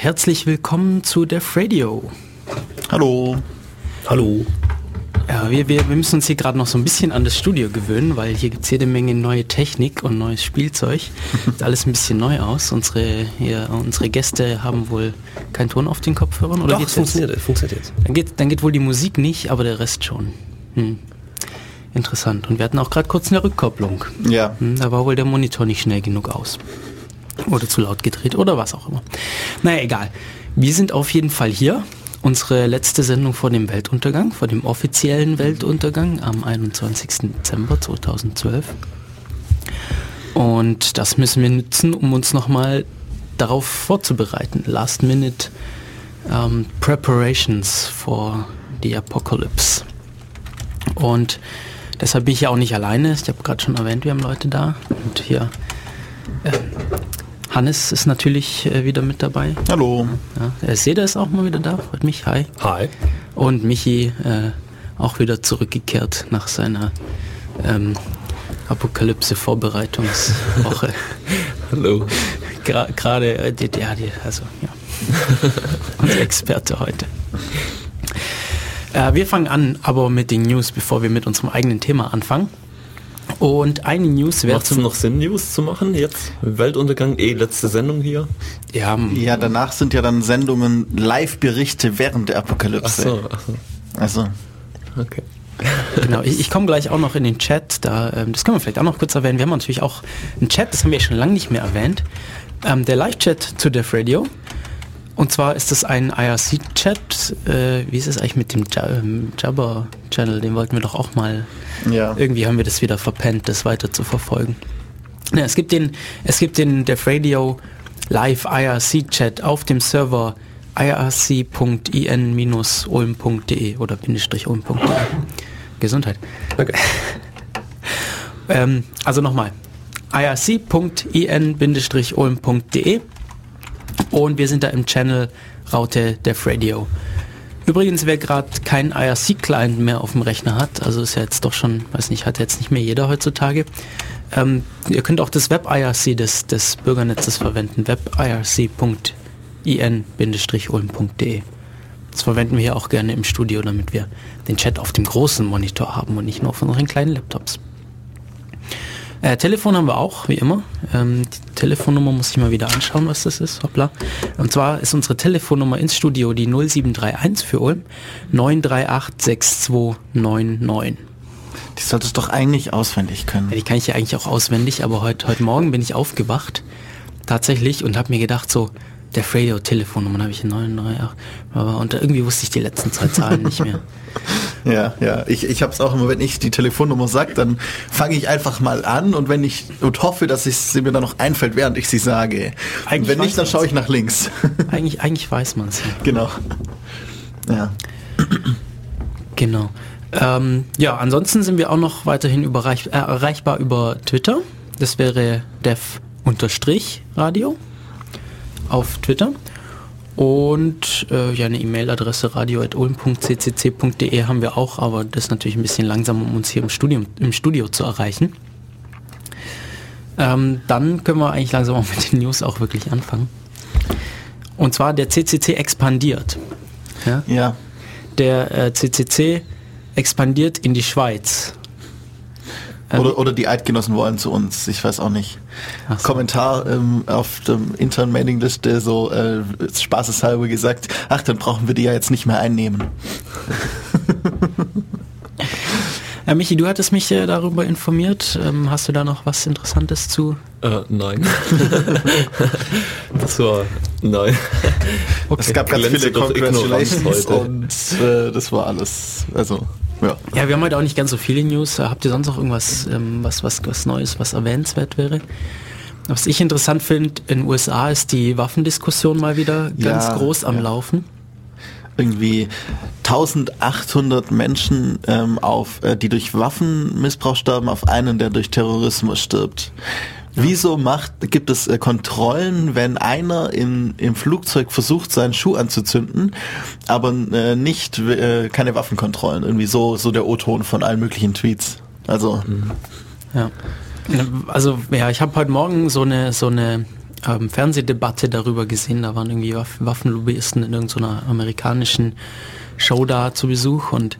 und herzlich willkommen zu Def Radio. Hallo. Hallo. Ja, wir, wir, wir müssen uns hier gerade noch so ein bisschen an das Studio gewöhnen, weil hier gibt es jede Menge neue Technik und neues Spielzeug. Sieht alles ein bisschen neu aus. Unsere, hier, unsere Gäste haben wohl keinen Ton auf den Kopfhörern. Oder Doch, geht's funktioniert, es funktioniert jetzt. Dann geht, dann geht wohl die Musik nicht, aber der Rest schon. Hm. Interessant. Und wir hatten auch gerade kurz eine Rückkopplung. Ja. Hm, da war wohl der Monitor nicht schnell genug aus. Oder zu laut gedreht oder was auch immer. Naja, egal. Wir sind auf jeden Fall hier. Unsere letzte Sendung vor dem Weltuntergang, vor dem offiziellen Weltuntergang am 21. Dezember 2012. Und das müssen wir nutzen, um uns nochmal darauf vorzubereiten. Last Minute ähm, Preparations for the Apocalypse. Und deshalb bin ich ja auch nicht alleine. Ich habe gerade schon erwähnt, wir haben Leute da. Und hier äh, Hannes ist natürlich äh, wieder mit dabei. Hallo. Ja, der Seda ist auch mal wieder da, freut mich. Hi. Hi. Und Michi äh, auch wieder zurückgekehrt nach seiner ähm, Apokalypse-Vorbereitungswoche. Hallo. Gra- Gerade, äh, die, ja, die, also, ja. Unser Experte heute. Äh, wir fangen an, aber mit den News, bevor wir mit unserem eigenen Thema anfangen. Und eine News wäre Macht es noch Sinn, News zu machen jetzt? Weltuntergang, eh letzte Sendung hier. ja, Ja, danach sind ja dann Sendungen, Live-Berichte während der Ach Apokalypse. so, ach so. Also, Okay. Genau, ich, ich komme gleich auch noch in den Chat, da, ähm, das können wir vielleicht auch noch kurz erwähnen. Wir haben natürlich auch einen Chat, das haben wir schon lange nicht mehr erwähnt. Ähm, der Live-Chat zu Def Radio. Und zwar ist das ein IRC-Chat. Äh, wie ist es eigentlich mit dem ähm, Jabber-Channel? Den wollten wir doch auch mal. ja. Irgendwie haben wir das wieder verpennt, das weiter zu verfolgen. Ja, es gibt den, es gibt den Def Radio Live IRC-Chat auf dem Server irc.in-ulm.de oder bindestrich ulm.de. Gesundheit. Okay. Ähm, also nochmal. irc.in-ulm.de und wir sind da im Channel Raute Def Radio. Übrigens, wer gerade keinen IRC-Client mehr auf dem Rechner hat, also ist ja jetzt doch schon, weiß nicht, hat jetzt nicht mehr jeder heutzutage, ähm, ihr könnt auch das Web-IRC des, des Bürgernetzes verwenden, webirc.in-ulm.de. Das verwenden wir hier auch gerne im Studio, damit wir den Chat auf dem großen Monitor haben und nicht nur auf unseren kleinen Laptops. Äh, Telefon haben wir auch, wie immer. Ähm, die Telefonnummer muss ich mal wieder anschauen, was das ist. Hoppla. Und zwar ist unsere Telefonnummer ins Studio die 0731 für Ulm 938 6299. Die solltest du doch eigentlich auswendig können. Ja, die kann ich ja eigentlich auch auswendig, aber heute, heute Morgen bin ich aufgewacht, tatsächlich, und habe mir gedacht, so, der Radio-Telefonnummer, dann habe ich 938, aber und irgendwie wusste ich die letzten zwei Zahlen nicht mehr. Ja, ja. Ich, ich habe es auch immer, wenn ich die Telefonnummer sage, dann fange ich einfach mal an und wenn ich und hoffe, dass ich, sie mir dann noch einfällt, während ich sie sage. Eigentlich und wenn nicht, dann schaue ich nach links. Eigentlich, eigentlich weiß man es genau. Ja. Genau. Ähm, ja, ansonsten sind wir auch noch weiterhin überreich, äh, erreichbar über Twitter. Das wäre dev-radio auf Twitter. Und äh, ja, eine E-Mail-Adresse radio.ulm.ccc.de haben wir auch, aber das ist natürlich ein bisschen langsam, um uns hier im, Studium, im Studio zu erreichen. Ähm, dann können wir eigentlich langsam auch mit den News auch wirklich anfangen. Und zwar der CCC expandiert. Ja? Ja. der äh, CCC expandiert in die Schweiz. Ähm, Oder, oder die Eidgenossen wollen zu uns, ich weiß auch nicht. So. Kommentar ähm, auf dem internen Mailingliste so äh, spaßeshalber gesagt, ach, dann brauchen wir die ja jetzt nicht mehr einnehmen. Äh, Michi, du hattest mich äh, darüber informiert. Ähm, hast du da noch was Interessantes zu? Äh, nein. das war, nein. Es gab ganz Glänze viele Congratulations und äh, das war alles. Also, ja. Ja, wir haben heute auch nicht ganz so viele News. Habt ihr sonst noch irgendwas, ähm, was, was, was Neues, was erwähnenswert wäre? Was ich interessant finde, in den USA ist die Waffendiskussion mal wieder ganz Ja, groß am ja. Laufen. Irgendwie 1800 Menschen, ähm, auf, äh, die durch Waffenmissbrauch sterben, auf einen, der durch Terrorismus stirbt. Wieso macht, gibt es äh, Kontrollen, wenn einer in, im Flugzeug versucht, seinen Schuh anzuzünden, aber äh, nicht äh, keine Waffenkontrollen? Irgendwie so, so der O-Ton von allen möglichen Tweets. Also, Ja. Also ja, ich habe heute Morgen so eine so eine ähm, Fernsehdebatte darüber gesehen. Da waren irgendwie Waff Waffenlobbyisten in irgendeiner amerikanischen Show da zu Besuch und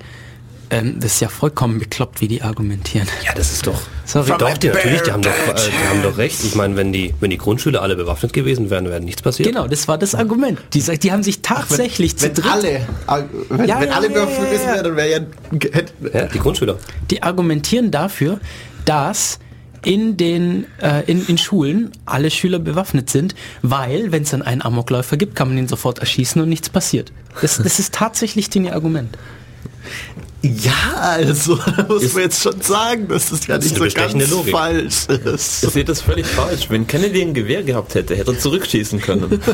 ähm, das ist ja vollkommen bekloppt, wie die argumentieren. Ja, das ist doch. Sorry. Doch, die, natürlich, die haben doch, äh, die haben doch recht. Ich meine, wenn die, wenn die Grundschüler alle bewaffnet gewesen wären, wäre nichts passiert. Genau, das war das Argument. Die, die haben sich tatsächlich zu wenn dritt, alle, wenn, Ja, wenn ja, alle ja, bewaffnet gewesen ja. wären, dann wäre ja, Ja, die Grundschüler. die argumentieren dafür, dass in den äh, in, in Schulen alle Schüler bewaffnet sind, weil wenn es dann einen Amokläufer gibt, kann man ihn sofort erschießen und nichts passiert. Das, das ist tatsächlich ding Argument. Ja, also, da muss man jetzt schon sagen, dass es ja Das ist nicht so ganz Logik. falsch ist. Ich sehe das völlig falsch. Wenn Kennedy ein Gewehr gehabt hätte, hätte er zurückschießen können.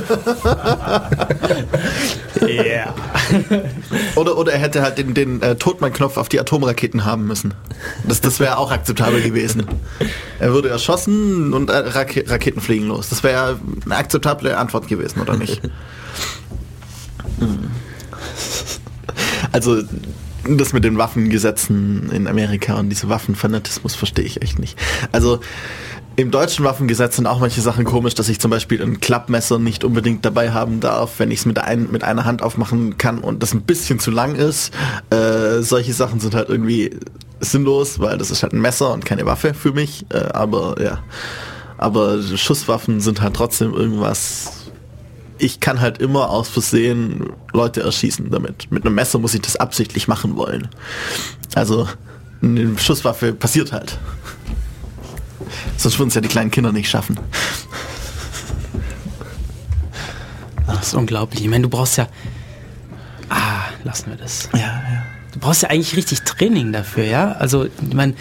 Yeah. Oder, oder er hätte halt den, den äh, Totmann-Knopf auf die Atomraketen haben müssen. Das, das wäre auch akzeptabel gewesen. Er würde erschossen und äh, Rake Raketen fliegen los. Das wäre eine akzeptable Antwort gewesen, oder nicht? Hm. Also das mit den Waffengesetzen in Amerika und diese Waffenfanatismus verstehe ich echt nicht. Also im deutschen Waffengesetz sind auch manche Sachen komisch, dass ich zum Beispiel ein Klappmesser nicht unbedingt dabei haben darf, wenn ich es mit, ein, mit einer Hand aufmachen kann und das ein bisschen zu lang ist. Äh, solche Sachen sind halt irgendwie sinnlos, weil das ist halt ein Messer und keine Waffe für mich. Äh, aber ja, aber Schusswaffen sind halt trotzdem irgendwas. Ich kann halt immer aus Versehen Leute erschießen damit. Mit einem Messer muss ich das absichtlich machen wollen. Also eine Schusswaffe passiert halt. Sonst würden es ja die kleinen Kinder nicht schaffen. Das ist unglaublich. Ich meine, du brauchst ja. Ah, lassen wir das. Ja, ja. Du brauchst ja eigentlich richtig Training dafür, ja? Also, ich meine,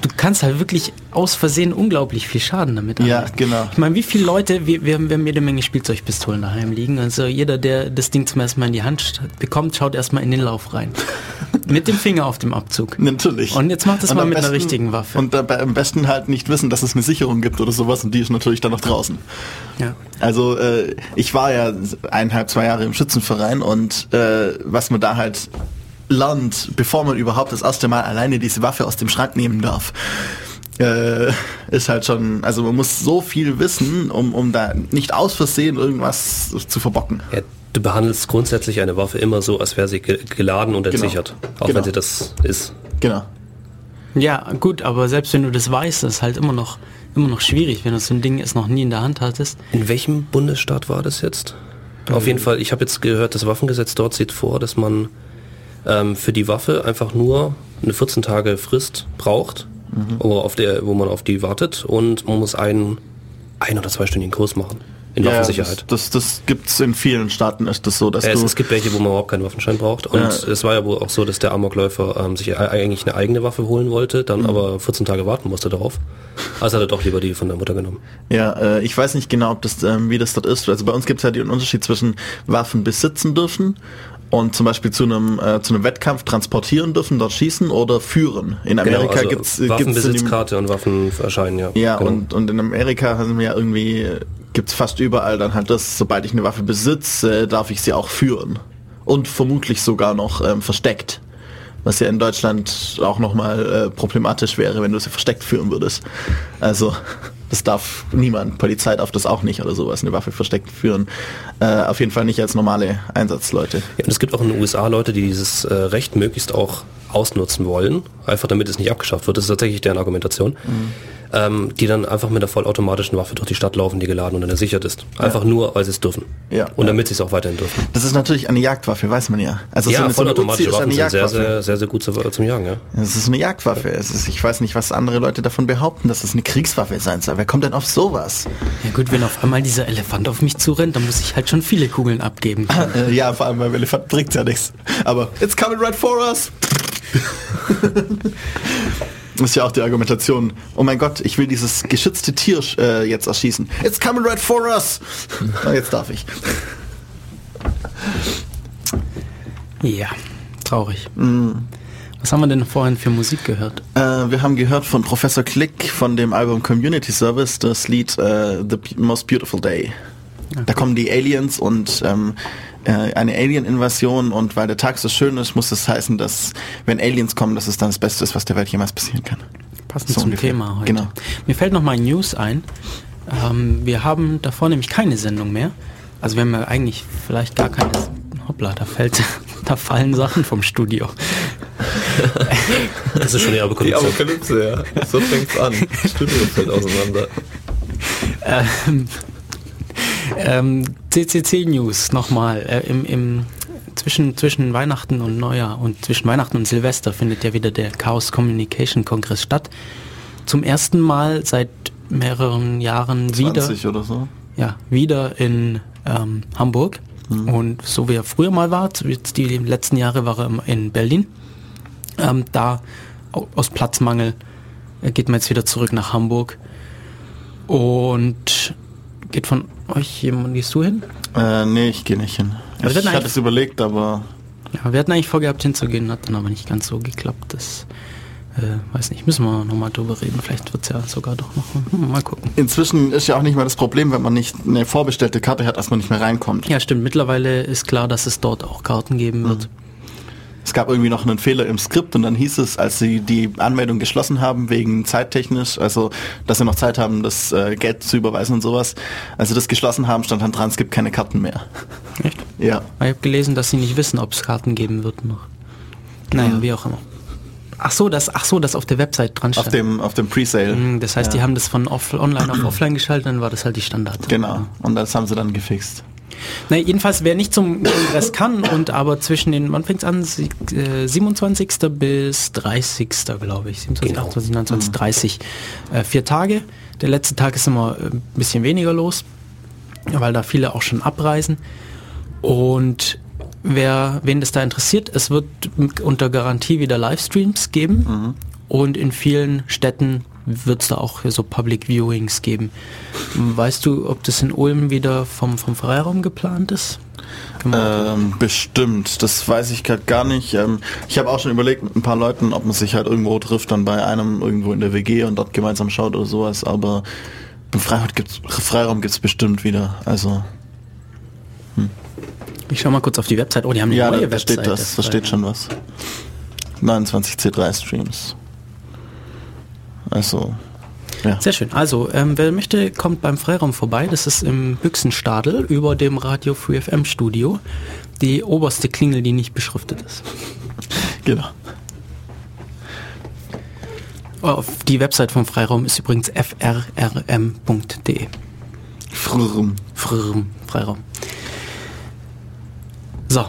du kannst halt wirklich aus Versehen unglaublich viel Schaden damit Ja, anrichten. genau. Ich meine, wie viele Leute, wir, wir, haben, wir haben jede Menge Spielzeugpistolen daheim liegen. Also jeder, der das Ding zum ersten Mal in die Hand bekommt, schaut erstmal in den Lauf rein. mit dem Finger auf dem Abzug. Natürlich. Und jetzt mach das Und mal mit einer besten- richtigen Waffe. Und dabei am besten halt nicht wissen, dass es eine Sicherung gibt oder sowas und die ist natürlich dann noch draußen. Ja. Also äh, ich war ja eineinhalb, zwei Jahre im Schützenverein und äh, was man da halt lernt, bevor man überhaupt das erste Mal alleine diese Waffe aus dem Schrank nehmen darf, äh, ist halt schon, also man muss so viel wissen, um, um da nicht aus Versehen irgendwas zu verbocken. Ja, du behandelst grundsätzlich eine Waffe immer so, als wäre sie ge geladen und entsichert. Auch Genau. wenn sie das ist. Genau. ja, gut, aber selbst wenn du das weißt, ist halt immer noch, immer noch schwierig, wenn du so ein Ding es noch nie in der Hand hattest. In welchem Bundesstaat war das jetzt? Auf jeden Fall, ich habe jetzt gehört, das Waffengesetz dort sieht vor, dass man ähm, für die Waffe einfach nur eine 14 Tage Frist braucht, wo, auf der, wo man auf die wartet und man muss einen ein- oder zweistündigen Kurs machen in Ja, Waffensicherheit. Das, das, das gibt's in vielen Staaten, ist das so, dass es, du... es gibt welche, wo man überhaupt keinen Waffenschein braucht. Und Ja. es war ja wohl auch so, dass der Amokläufer ähm, sich eigentlich eine eigene Waffe holen wollte, Mhm. dann aber 14 Tage warten musste darauf. Also hat er doch lieber die von der Mutter genommen. Ja, äh, ich weiß nicht genau, ob das, ähm, wie das dort ist. Also bei uns gibt es ja den Unterschied zwischen Waffen besitzen dürfen und zum Beispiel zu einem äh, zu einem Wettkampf transportieren dürfen, dort schießen oder führen. In Amerika also gibt's äh, Waffenbesitzkarte und Waffenschein, ja. ja genau. und und in Amerika haben wir ja irgendwie gibt's fast überall dann halt das, sobald ich eine Waffe besitze, darf ich sie auch führen und vermutlich sogar noch ähm, versteckt. Was ja in Deutschland auch nochmal äh, problematisch wäre, wenn du sie versteckt führen würdest. Also, das darf niemand. Polizei darf das auch nicht oder sowas, eine Waffe versteckt führen. Äh, auf jeden Fall nicht als normale Einsatzleute. Ja, und es gibt auch in den USA Leute, die dieses äh, Recht möglichst auch ausnutzen wollen, einfach damit es nicht abgeschafft wird. Das ist tatsächlich deren Argumentation. Mhm. Ähm, die dann einfach mit der vollautomatischen Waffe durch die Stadt laufen, die geladen und dann ersichert ist. Einfach nur, weil sie es dürfen. Ja. Und damit sie es auch weiterhin dürfen. Das ist natürlich eine Jagdwaffe, weiß man ja. Also ja, eine- eine vollautomatische ist Waffen eine sind sehr, Jagdwaffe. sehr, sehr, sehr gut zu, zum Jagen, ja. Es ist eine Jagdwaffe. Es ist, ich weiß nicht, was andere Leute davon behaupten, dass es eine Kriegswaffe sein soll. Wer kommt denn auf sowas? Ja gut, wenn auf einmal dieser Elefant auf mich zurennt, dann muss ich halt schon viele Kugeln abgeben. Äh, ja, vor allem beim Elefant bringt's ja nichts. Aber it's coming right for us. Das ist ja auch die Argumentation. Oh mein Gott, ich will dieses geschützte Tier äh, jetzt erschießen. It's coming right for us. Na, jetzt darf ich. Ja, traurig. Was haben wir denn vorhin für Musik gehört? Äh, wir haben gehört von Professor Click von dem Album Community Service das Lied äh, The Most Beautiful Day. Da kommen die Aliens und ähm, äh, eine Alien-Invasion und weil der Tag so schön ist, muss das heißen, dass wenn Aliens kommen, dass es dann das Beste ist, was der Welt jemals passieren kann. Passend So zum ungefähr. Thema heute. Genau. Mir fällt noch mal ein News ein. Ähm, wir haben davor nämlich keine Sendung mehr. Also wir haben ja eigentlich vielleicht gar keine. Hoppla, da fällt, da fallen Sachen vom Studio. Das ist schon die Die Apokalypse. Apokalypse, ja. So fängt's an. Das Studio fällt auseinander. Ähm, ähm, CCC News nochmal. Äh, im, im, zwischen, zwischen Weihnachten und Neujahr und zwischen Weihnachten und Silvester findet ja wieder der Chaos Communication Kongress statt. Zum ersten Mal seit mehreren Jahren wieder. 20 oder so. ja, wieder in ähm, Hamburg. Und so wie er früher mal war, jetzt die letzten Jahre war er in Berlin. Ähm, da au- aus Platzmangel äh, geht man jetzt wieder zurück nach Hamburg. Und geht von euch jemand, gehst du hin? Äh, nee, ich gehe nicht hin. Aber ich hatte es überlegt, aber Ja, wir hatten eigentlich vorgehabt hinzugehen, hat dann aber nicht ganz so geklappt. Das äh, weiß nicht, müssen wir nochmal drüber reden. Vielleicht wird es ja sogar doch noch. Hm, mal gucken. inzwischen ist ja auch nicht mehr das Problem, wenn man nicht eine vorbestellte Karte hat, dass man nicht mehr reinkommt. Ja, stimmt. Mittlerweile ist klar, dass es dort auch Karten geben wird. Es gab irgendwie noch einen Fehler im Skript und dann hieß es, als sie die Anmeldung geschlossen haben, wegen zeittechnisch, also dass sie noch Zeit haben, das äh, Geld zu überweisen und sowas, als sie das geschlossen haben, stand dann dran, es gibt keine Karten mehr. Echt? Ja. Ich habe gelesen, dass sie nicht wissen, ob es Karten geben wird noch. Naja, wie auch immer. Ach so, das, ach so, das auf der Website dran Auf stand. dem, auf dem Presale. Hm, Das heißt, die Ja. haben das von off online auf offline geschaltet, dann war das halt die Standard. Genau. Und das haben sie dann gefixt. Na, jedenfalls, wer nicht zum Kongress kann und aber zwischen den, wann fängt's an? Sie- äh, 27. bis 30. glaube ich. 27, Genau. 28, 29, 30. Äh, vier Tage. Der letzte Tag ist immer äh, ein bisschen weniger los, weil da viele auch schon abreisen. Und wer, wen das da interessiert, es wird unter Garantie wieder Livestreams geben. Und in vielen Städten wird es da auch so Public Viewings geben. Weißt du, ob das in Ulm wieder vom, vom Freiraum geplant ist? Man- Ähm, bestimmt, das weiß ich gerade gar nicht. Ähm, ich habe auch schon überlegt mit ein paar Leuten, ob man sich halt irgendwo trifft, dann bei einem irgendwo in der WG und dort gemeinsam schaut oder sowas, aber im Freiraum gibt's, Freiraum gibt's bestimmt wieder. Also ich schau mal kurz auf die Website. Oh, die haben eine ja, neue da, da Website. steht das, da steht schon was. 29 C3 Streams. Also ja. Sehr schön. Also, ähm, wer möchte, kommt beim Freiraum vorbei. Das ist im Büchsenstadel über dem Radio Free FM Studio. Die oberste Klingel, die nicht beschriftet ist. Genau. Auf die Website vom Freiraum ist übrigens frrm.de. Frrrm. Frrrm, Freiraum. So.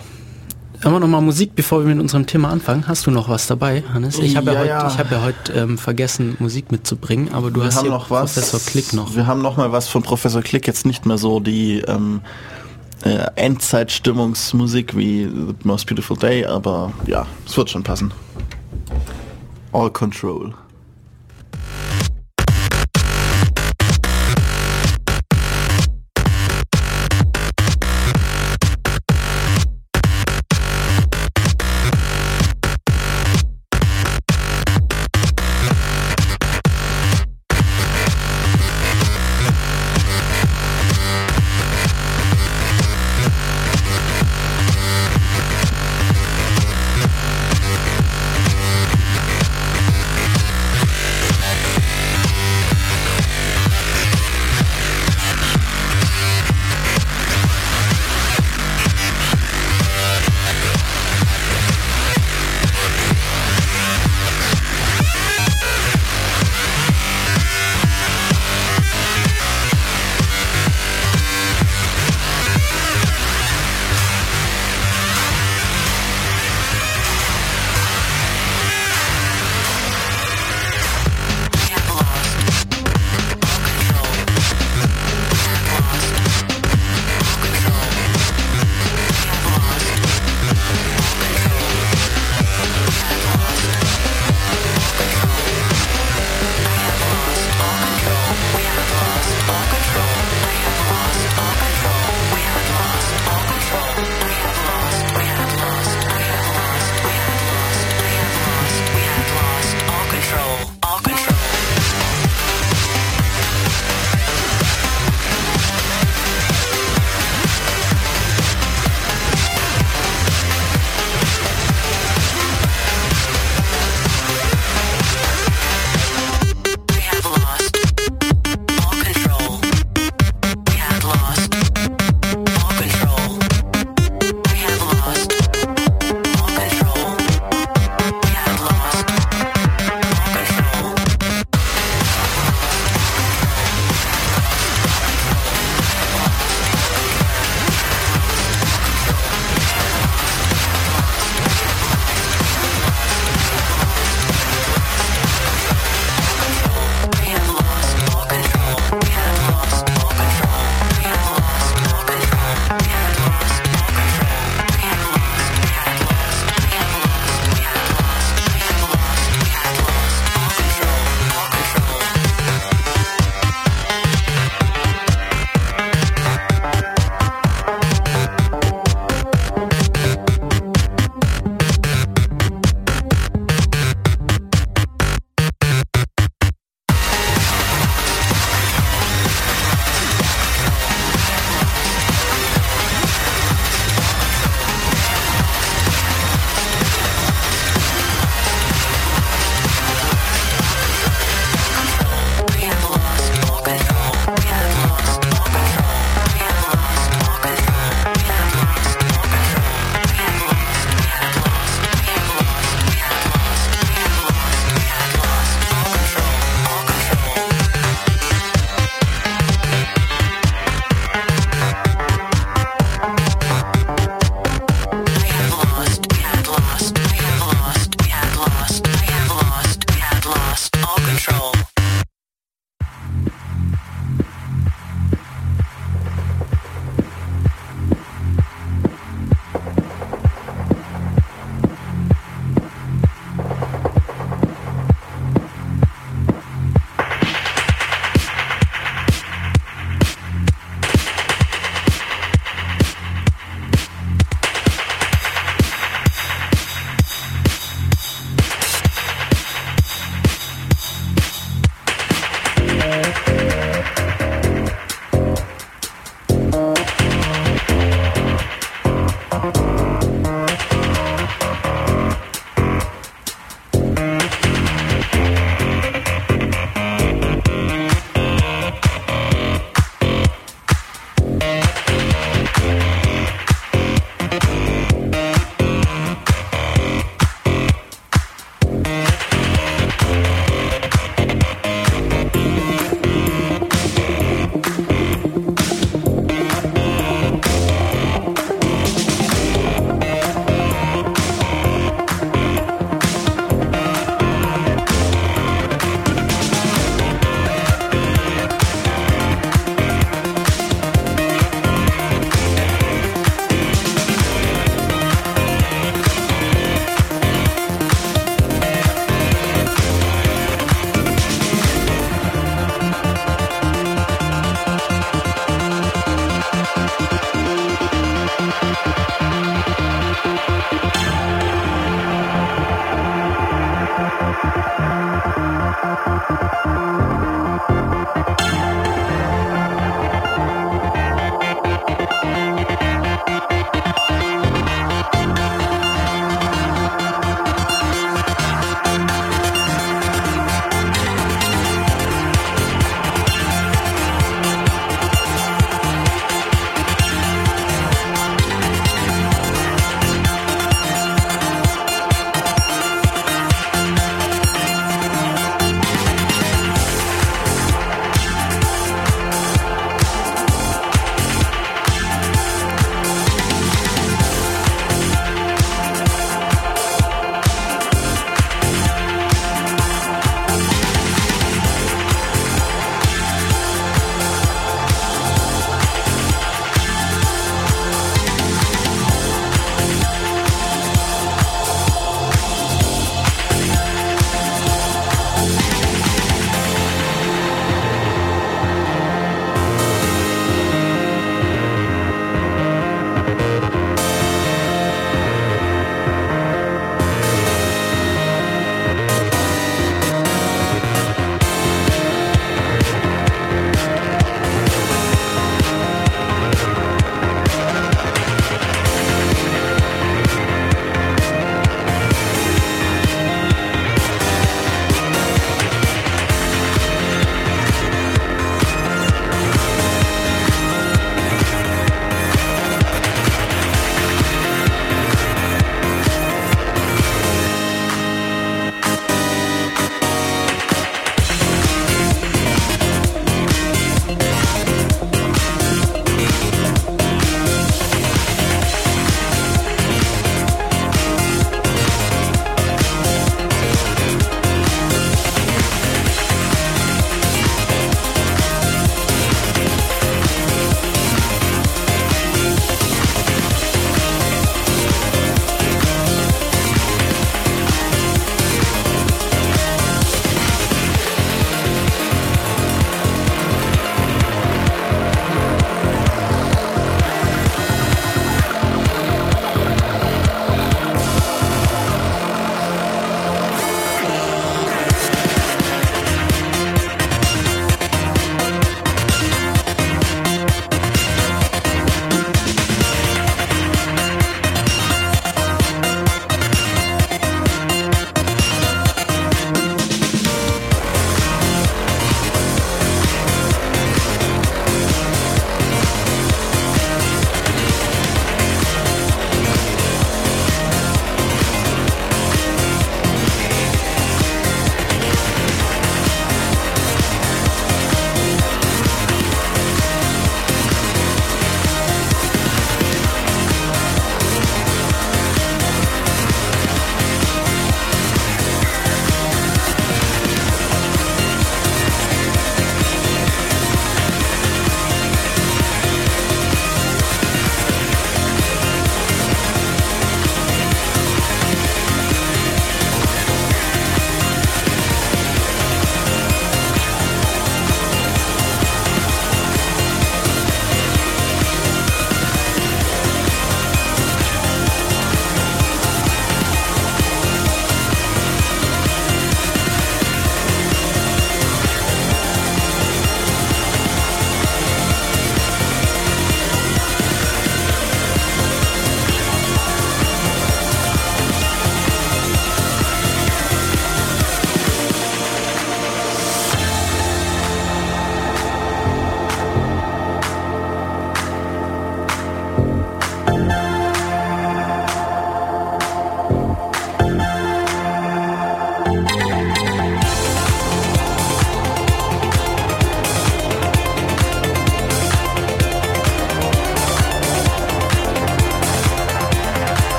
Haben wir noch mal Musik, bevor wir mit unserem Thema anfangen? Hast du noch was dabei, Hannes? Ich habe ja, Ja, heute, ja. ich habe ja heute ähm, vergessen, Musik mitzubringen, aber du Wir hast haben hier noch was. Professor Klick noch. Wir haben noch mal was von Professor Klick. Jetzt nicht mehr so die ähm, äh, Endzeitstimmungsmusik wie The Most Beautiful Day, aber ja, es wird schon passen. All Control.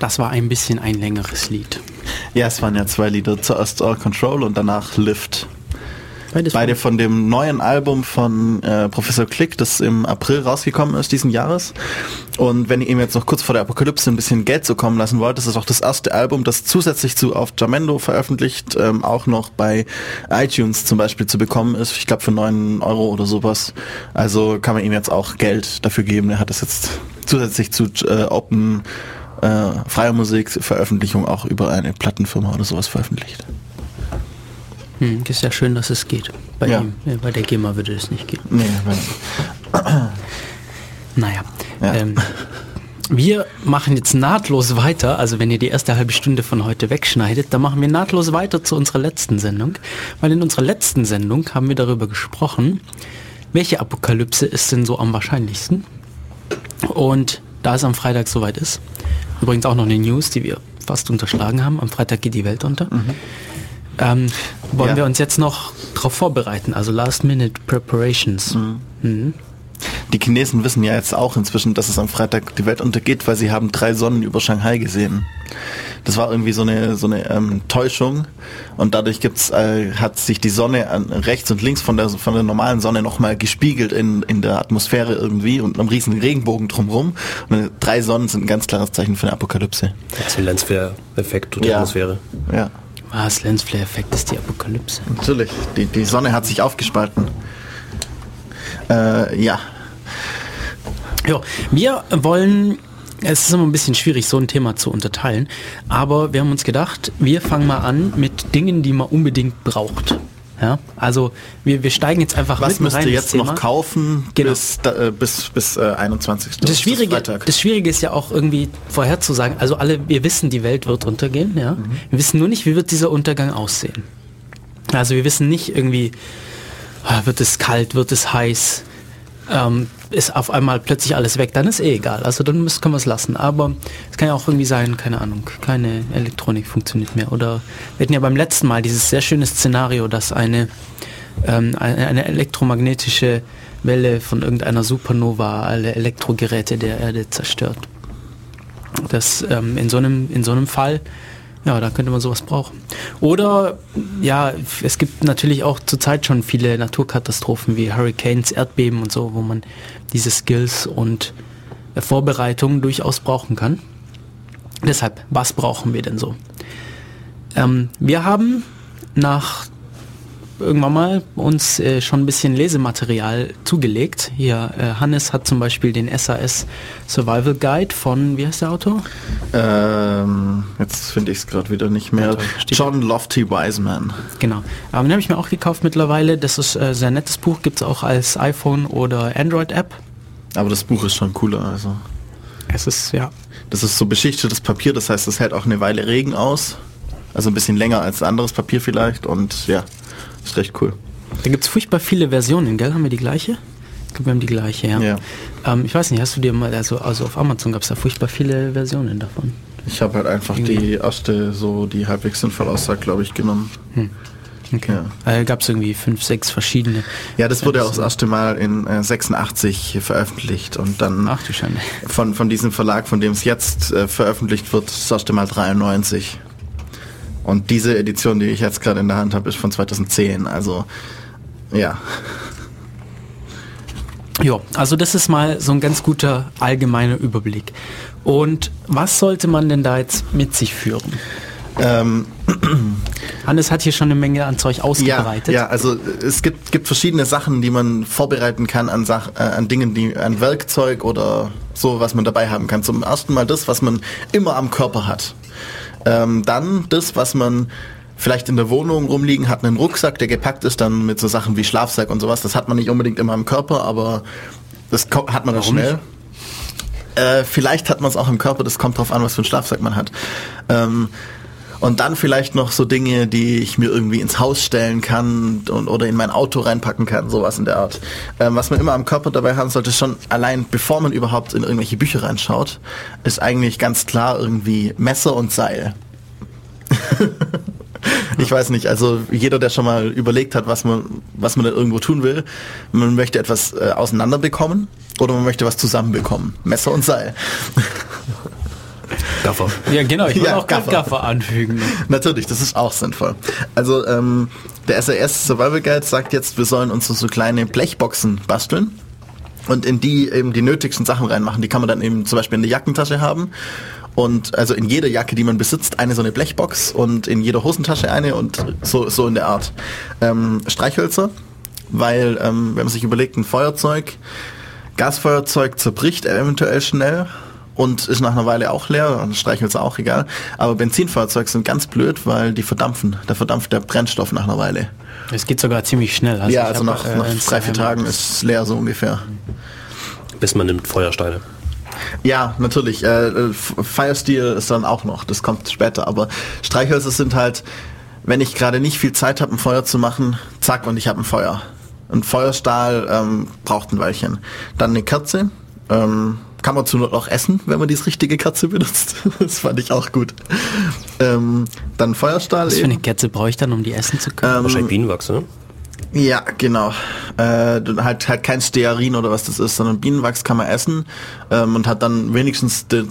Das war ein bisschen ein längeres Lied. Ja, es waren ja zwei Lieder. Zuerst All Control und danach Lift. Beides Beide von dem neuen Album von äh, Professor Klick, das im April rausgekommen ist diesen Jahres. Und wenn ihr ihm jetzt noch kurz vor der Apokalypse ein bisschen Geld zukommen lassen wollt, das ist auch das erste Album, das zusätzlich zu auf Jamendo veröffentlicht, ähm, auch noch bei iTunes zum Beispiel zu bekommen ist. Ich glaube für 9 Euro oder sowas. Also kann man ihm jetzt auch Geld dafür geben. Er hat das jetzt zusätzlich zu äh, Open äh, freier Musik Veröffentlichung auch über eine Plattenfirma oder sowas veröffentlicht. Hm, ist ja schön, dass es geht. Bei Ja. ihm, ja, bei der GEMA würde es nicht gehen. Nee, weil- Naja. Ja. Ähm, wir machen jetzt nahtlos weiter, also wenn ihr die erste halbe Stunde von heute wegschneidet, dann machen wir nahtlos weiter zu unserer letzten Sendung. Weil in unserer letzten Sendung haben wir darüber gesprochen, welche Apokalypse ist denn so am wahrscheinlichsten. Und da es am Freitag soweit ist, übrigens auch noch eine News, die wir fast unterschlagen haben, am Freitag geht die Welt unter, ähm, wollen Ja. wir uns jetzt noch darauf vorbereiten, also Last-Minute Preparations. Mhm. Die Chinesen wissen ja jetzt auch inzwischen, dass es am Freitag die Welt untergeht, weil sie haben drei Sonnen über Shanghai gesehen. Das war irgendwie so eine so eine ähm, Täuschung und dadurch gibt's äh, hat sich die Sonne an, rechts und links von der von der normalen Sonne nochmal gespiegelt in in der Atmosphäre irgendwie und einem riesen Regenbogen drumherum. Und drei Sonnen sind ein ganz klares Zeichen für eine Apokalypse. Das ist ein Lensflare-Effekt durch die Ja. Atmosphäre. Ja, Was, Lensflare-Effekt ist die Apokalypse. natürlich. Die die Sonne hat sich aufgespalten. Äh, ja, Ja, wir wollen, es ist immer ein bisschen schwierig, so ein Thema zu unterteilen, aber wir haben uns gedacht, wir fangen mal an mit Dingen, die man unbedingt braucht. Ja, also wir, wir steigen jetzt einfach Was müsst rein ihr jetzt noch kaufen Genau. bis, äh, bis, bis äh, 21. Das Schwierige, Freitag. das Schwierige ist ja auch irgendwie vorherzusagen. Also alle, wir wissen, die Welt wird untergehen, ja. Mhm. Wir wissen nur nicht, wie wird dieser Untergang aussehen. Also wir wissen nicht irgendwie, wird es kalt, wird es heiß, ähm, ist auf einmal plötzlich alles weg, dann ist eh egal. Also dann müssen, können wir es lassen. Aber es kann ja auch irgendwie sein, keine Ahnung, keine Elektronik funktioniert mehr. Oder wir hatten ja beim letzten Mal dieses sehr schöne Szenario, dass eine, ähm, eine elektromagnetische Welle von irgendeiner Supernova alle Elektrogeräte der Erde zerstört. Das ähm, in so einem in so einem Fall, ja, da könnte man sowas brauchen. Oder ja, es gibt natürlich auch zurzeit schon viele Naturkatastrophen wie Hurricanes, Erdbeben und so, wo man diese Skills und äh, Vorbereitungen durchaus brauchen kann. Deshalb, was brauchen wir denn so? Ähm, wir haben nach irgendwann mal uns äh, schon ein bisschen Lesematerial zugelegt. Hier, äh, Hannes hat zum Beispiel den SAS Survival Guide von, wie heißt der Autor? Ähm, jetzt finde ich es gerade wieder nicht mehr. John Lofty Wiseman. Genau. Aber den habe ich mir auch gekauft mittlerweile. Das ist äh, sehr nettes Buch, gibt es auch als iPhone oder Android-App. Aber das Buch ist schon cooler. Also Es ist, ja, das ist so beschichtetes Papier, das heißt, es hält auch eine Weile Regen aus. Also ein bisschen länger als anderes Papier vielleicht. Und ja, ist recht cool. da gibt es furchtbar viele Versionen, gell? Haben wir die gleiche? Ich glaube, wir haben die gleiche, ja. Ja. Ähm, ich weiß nicht, hast du dir mal, also, also auf Amazon gab es da furchtbar viele Versionen davon. Ich habe halt einfach die erste, so die halbwegs sinnvoll aussagt, glaube ich, genommen. Okay. Ja. Äh, gab es irgendwie fünf, sechs verschiedene. Ja, das wurde auch das erste Mal in äh, 86 veröffentlicht und dann Ach du Schande. von, von diesem Verlag, von dem es jetzt äh, veröffentlicht wird, das erste Mal 93. Und diese Edition, die ich jetzt gerade in der Hand habe, ist von 2010. Also ja, Ja, also das ist mal so ein ganz guter allgemeiner Überblick. Und was sollte man denn da jetzt mit sich führen? ähm, Hannes hat hier schon eine Menge an Zeug ja, ausgebreitet. ja, also es gibt, gibt verschiedene Sachen, die man vorbereiten kann an, Sach äh, an Dingen, die an Werkzeug oder so, was man dabei haben kann. Zum ersten Mal das, was man immer am Körper hat. Ähm, dann das, was man vielleicht in der Wohnung rumliegen hat, einen Rucksack, der gepackt ist, dann mit so Sachen wie Schlafsack und sowas. Das hat man nicht unbedingt immer am Körper, aber das hat man dann schnell. Äh, vielleicht hat man es auch im Körper, das kommt drauf an, was für einen Schlafsack man hat. Ähm, und dann vielleicht noch so Dinge, die ich mir irgendwie ins Haus stellen kann und, oder in mein Auto reinpacken kann, sowas in der Art. Ähm, was man immer am Körper dabei haben sollte, schon allein bevor man überhaupt in irgendwelche Bücher reinschaut, ist eigentlich ganz klar irgendwie Messer und Seil. Ich weiß nicht, also jeder, der schon mal überlegt hat, was man, was man da irgendwo tun will, man möchte etwas äh, auseinanderbekommen oder man möchte was zusammenbekommen. Messer und Seil. Gaffer. Ja, genau, ich will Ja, auch Gaffer. Gaffer anfügen. Natürlich, das ist auch sinnvoll. Also ähm, der SAS Survival Guide sagt jetzt, wir sollen uns so, so kleine Blechboxen basteln und in die eben die nötigsten Sachen reinmachen. Die kann man dann eben zum Beispiel in der Jackentasche haben. Und also in jeder Jacke, die man besitzt, eine so eine Blechbox und in jeder Hosentasche eine und so, so in der Art. Ähm, Streichhölzer, weil ähm, wenn man sich überlegt, ein Feuerzeug, Gasfeuerzeug zerbricht eventuell schnell und ist nach einer Weile auch leer, und Streichhölzer auch egal. Aber Benzinfeuerzeuge sind ganz blöd, weil die verdampfen. Da verdampft der Brennstoff nach einer Weile. Es geht sogar ziemlich schnell. ja, ich also nach, äh, nach eins drei, vier. Tagen ist es leer so ungefähr. Bis man nimmt Feuersteine. Ja, natürlich. Äh, äh, Firesteel ist dann auch noch, das kommt später. Aber Streichhölzer sind halt, wenn ich gerade nicht viel Zeit habe, ein Feuer zu machen, zack, und ich habe ein Feuer. Ein Feuerstahl ähm, braucht ein Weilchen. Dann eine Kerze. Ähm, kann man zu Not auch essen, wenn man die richtige Kerze benutzt. das fand ich auch gut. Ähm, dann Feuerstahl. Was für eine Kerze brauche ich dann, um die essen zu können? Ähm, Wahrscheinlich Bienenwachs, ne? Ja, genau. Äh, halt, halt kein Stearin oder was das ist, sondern Bienenwachs kann man essen ähm, und hat dann wenigstens, de,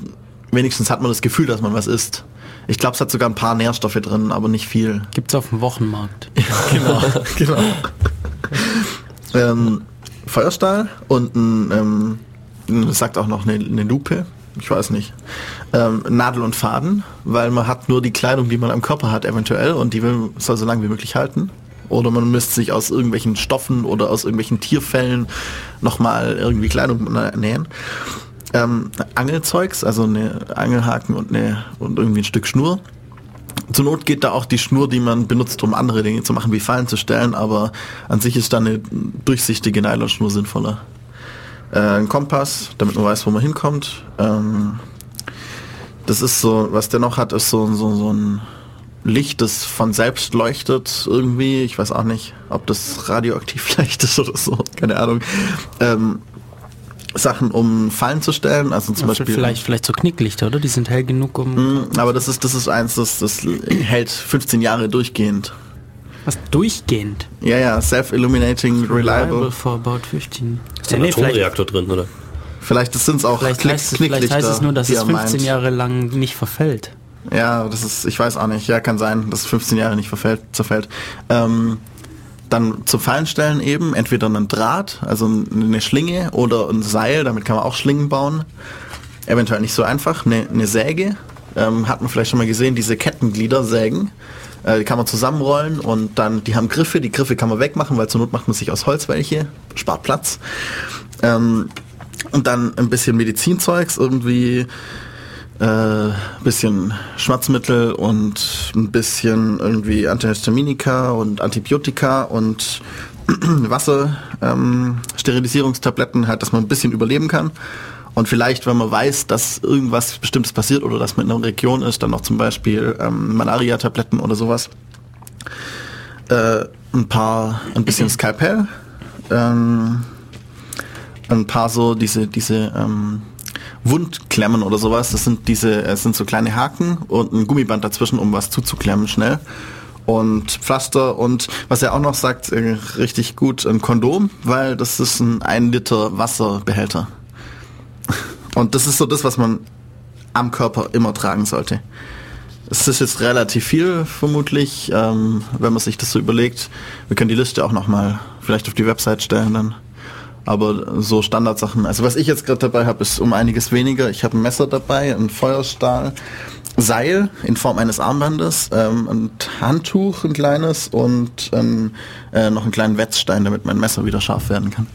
wenigstens hat man das Gefühl, dass man was isst. Ich glaube, es hat sogar ein paar Nährstoffe drin, aber nicht viel. Gibt's auf dem Wochenmarkt. genau, genau. ähm, Feuerstahl und ein, ähm, sagt auch noch eine, eine Lupe. Ich weiß nicht. Ähm, Nadel und Faden, weil man hat nur die Kleidung, die man am Körper hat, eventuell, und die will, soll so lange wie möglich halten. Oder man müsste sich aus irgendwelchen Stoffen oder aus irgendwelchen Tierfällen nochmal irgendwie Kleidung nä- nähen. Ähm, Angelzeugs, also eine Angelhaken und, eine, und irgendwie ein Stück Schnur. Zur Not geht da auch die Schnur, die man benutzt, um andere Dinge zu machen, wie Fallen zu stellen, aber an sich ist da eine durchsichtige Nylonschnur sinnvoller. Äh, ein Kompass, damit man weiß, wo man hinkommt. Ähm, das ist so, was der noch hat, ist so, so, so ein Licht, das von selbst leuchtet irgendwie. Ich weiß auch nicht, ob das radioaktiv leicht ist oder so, keine Ahnung. Ähm, Sachen, um Fallen zu stellen, also zum Beispiel. vielleicht, vielleicht so Knicklichter, oder? Die sind hell genug, um Mm, Aber das ist, das ist eins, das, das hält 15 Jahre durchgehend. Was durchgehend. Ja, ja, self-illuminating, reliable. for about 15. Ist da ein Atomreaktor drin, oder? Vielleicht sind es auch Vielleicht, Knick- heißt es, vielleicht heißt es nur, dass es er 15 meint. Jahre lang nicht verfällt. Ja, das ist, ich weiß auch nicht. Ja, kann sein, dass es 15 Jahre nicht verfällt, zerfällt. Ähm, dann zum Fallenstellen eben, entweder einen Draht, also eine Schlinge oder ein Seil, damit kann man auch Schlingen bauen. Eventuell nicht so einfach. Eine, eine Säge, ähm, hat man vielleicht schon mal gesehen, diese Kettengliedersägen. Äh, die kann man zusammenrollen und dann, die haben Griffe, die Griffe kann man wegmachen, weil zur Not macht man sich aus Holz welche, spart Platz. Ähm, und dann ein bisschen Medizinzeugs, irgendwie äh, bisschen Schmerzmittel und ein bisschen irgendwie Antihistaminika und Antibiotika und Wasser, ähm, Sterilisierungstabletten, halt, dass man ein bisschen überleben kann. Und vielleicht, wenn man weiß, dass irgendwas Bestimmtes passiert oder dass man in einer Region ist, dann noch zum Beispiel ähm, Malaria-Tabletten oder sowas. Äh, ein paar, ein bisschen Skalpell, ähm, ein paar so diese, diese ähm, Wundklemmen oder sowas. Das sind diese, es sind so kleine Haken und ein Gummiband dazwischen, um was zuzuklemmen schnell. Und Pflaster und was er auch noch sagt, äh, richtig gut, ein Kondom, weil das ist ein 1 Liter Wasserbehälter. Und das ist so das, was man am Körper immer tragen sollte. Es ist jetzt relativ viel, vermutlich, ähm, wenn man sich das so überlegt. Wir können die Liste auch nochmal vielleicht auf die Website stellen dann. Aber so Standardsachen, also was ich jetzt gerade dabei habe, ist um einiges weniger. Ich habe ein Messer dabei, ein Feuerstahl, Seil in Form eines Armbandes, ähm, ein Handtuch, ein kleines und ähm, äh, noch einen kleinen Wetzstein, damit mein Messer wieder scharf werden kann.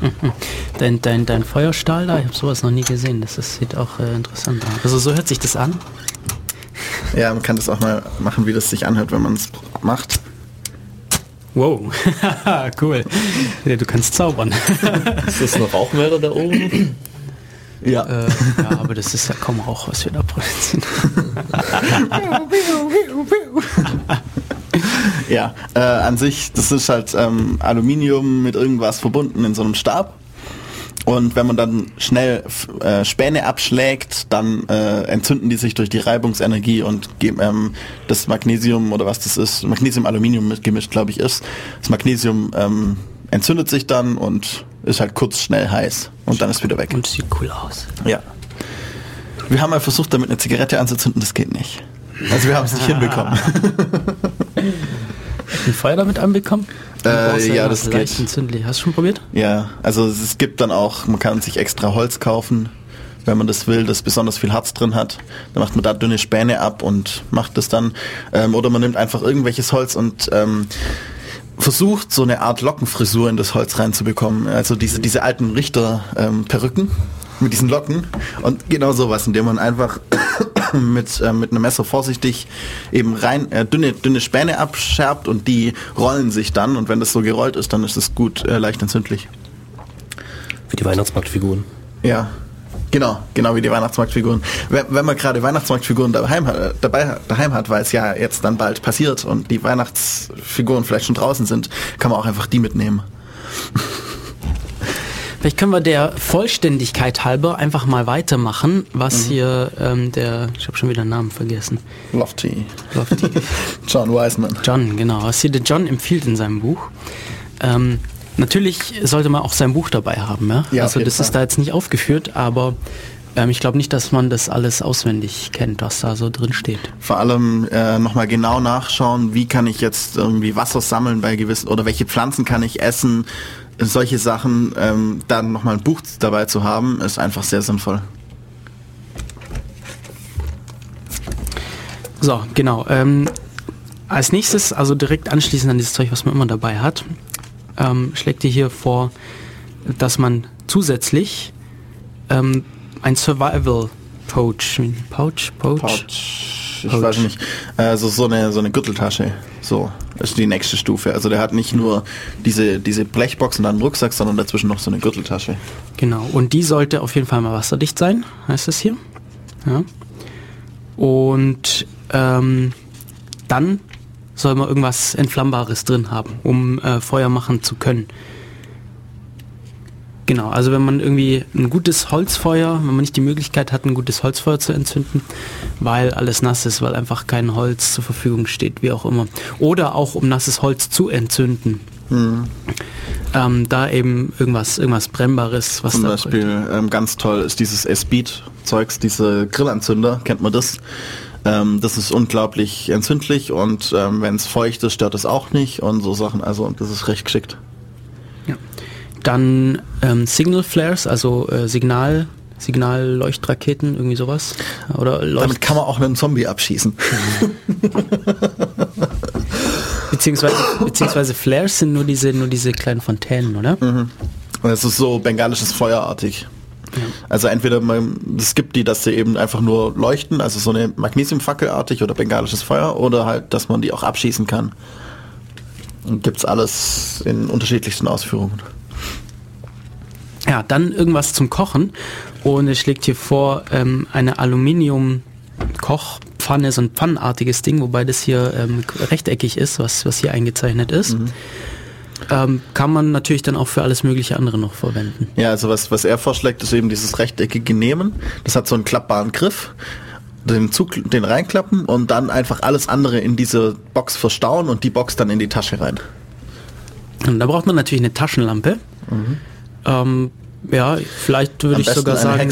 Dein, dein, dein Feuerstahl da, ich habe sowas noch nie gesehen. Das ist, sieht auch äh, interessant aus. Also so hört sich das an. Ja, man kann das auch mal machen, wie das sich anhört, wenn man es macht. Wow, cool. Ja, du kannst zaubern. Ist das ein Rauchmelder da oben? Ja. äh, ja, aber das ist ja kaum Rauch, was wir da produzieren. Ja, äh, an sich, das ist halt ähm, Aluminium mit irgendwas verbunden in so einem Stab. Und wenn man dann schnell äh, Späne abschlägt, dann äh, entzünden die sich durch die Reibungsenergie und ähm, das Magnesium oder was das ist, Magnesium-Aluminium mitgemischt, glaube ich, ist. Das Magnesium ähm, entzündet sich dann und ist halt kurz schnell heiß und dann ist wieder weg. Und sieht cool aus. Ja. Wir haben mal versucht, damit eine Zigarette anzuzünden, das geht nicht. Also wir haben es nicht hinbekommen. Ein Feuer damit anbekommen? Äh, ja, das geht. entzündlich. Hast du schon probiert? Ja, also es gibt dann auch, man kann sich extra Holz kaufen, wenn man das will, das besonders viel Harz drin hat. Dann macht man da dünne Späne ab und macht das dann. Ähm, oder man nimmt einfach irgendwelches Holz und ähm, versucht, so eine Art Lockenfrisur in das Holz reinzubekommen. Also diese, diese alten Richter-Perücken mit diesen Locken. Und genau sowas, indem man einfach mit, äh, mit einem Messer vorsichtig eben rein äh, dünne, dünne Späne abschärbt und die rollen sich dann. Und wenn das so gerollt ist, dann ist es gut äh, leicht entzündlich. Wie die Weihnachtsmarktfiguren. Ja. Genau, genau wie die Weihnachtsmarktfiguren. Wenn, man gerade Weihnachtsmarktfiguren daheim, äh, dabei, daheim hat, weil es ja jetzt dann bald passiert und die Weihnachtsfiguren vielleicht schon draußen sind, kann man auch einfach die mitnehmen. Vielleicht können wir der Vollständigkeit halber einfach mal weitermachen, was hier ähm, der, ich habe schon wieder den Namen vergessen. Lofty. Lofty. John Wiseman. John, genau, was hier der John empfiehlt in seinem Buch. Ähm, natürlich sollte man auch sein Buch dabei haben, ja. Ja, also das ist Fall. da jetzt nicht aufgeführt, aber ähm, ich glaube nicht, dass man das alles auswendig kennt, was da so drin steht. Vor allem äh, nochmal genau nachschauen, wie kann ich jetzt irgendwie Wasser sammeln bei gewissen oder welche Pflanzen kann ich essen. Solche Sachen, ähm, dann nochmal ein Buch dabei zu haben, ist einfach sehr sinnvoll. So, genau. Ähm, als nächstes, also direkt anschließend an dieses Zeug, was man immer dabei hat, ähm, schlägt ihr hier vor, dass man zusätzlich ähm, ein Survival Pouch, Pouch, Pouch, Pouch. Ich Pouch. weiß nicht. Also so eine so eine Gürteltasche. So ist die nächste Stufe. Also der hat nicht nur diese diese Blechbox und dann einen Rucksack, sondern dazwischen noch so eine Gürteltasche. Genau. Und die sollte auf jeden Fall mal wasserdicht sein, heißt es hier. Ja. Und ähm, dann soll man irgendwas Entflammbares drin haben, um äh, Feuer machen zu können. Genau, also wenn man irgendwie ein gutes Holzfeuer, wenn man nicht die Möglichkeit hat, ein gutes Holzfeuer zu entzünden, weil alles nass ist, weil einfach kein Holz zur Verfügung steht, wie auch immer. Oder auch um nasses Holz zu entzünden. Ähm, da eben irgendwas, irgendwas Brennbares, was Zum Beispiel ähm, ganz toll ist dieses S-Beat-Zeugs, diese Grillanzünder, kennt man das? Ähm, das ist unglaublich entzündlich und ähm, wenn es feucht ist, stört es auch nicht und so Sachen. Also das ist recht geschickt. Ja. Dann ähm, Signal Flares, also äh, Signal, Signalleuchtraketen, irgendwie sowas. Oder Damit Leucht kann man auch einen Zombie abschießen. beziehungsweise, beziehungsweise Flares sind nur diese, nur diese kleinen Fontänen, oder? Und es ist so bengalisches Feuerartig. Also entweder man, es gibt die, dass sie eben einfach nur leuchten, also so eine Magnesiumfackelartig oder bengalisches Feuer, oder halt, dass man die auch abschießen kann. Und gibt's alles in unterschiedlichsten Ausführungen. Ja, dann irgendwas zum Kochen. Und es schlägt hier vor ähm, eine Aluminium-Kochpfanne, so ein pfannenartiges Ding, wobei das hier ähm, rechteckig ist, was, was hier eingezeichnet ist. Ähm, kann man natürlich dann auch für alles mögliche andere noch verwenden. Ja, also was, was er vorschlägt, ist eben dieses rechteckige Nehmen. Das hat so einen klappbaren Griff. Den, Zug, den reinklappen und dann einfach alles andere in diese Box verstauen und die Box dann in die Tasche rein. Und da braucht man natürlich eine Taschenlampe. Ähm, ja, vielleicht würde ich sogar sagen,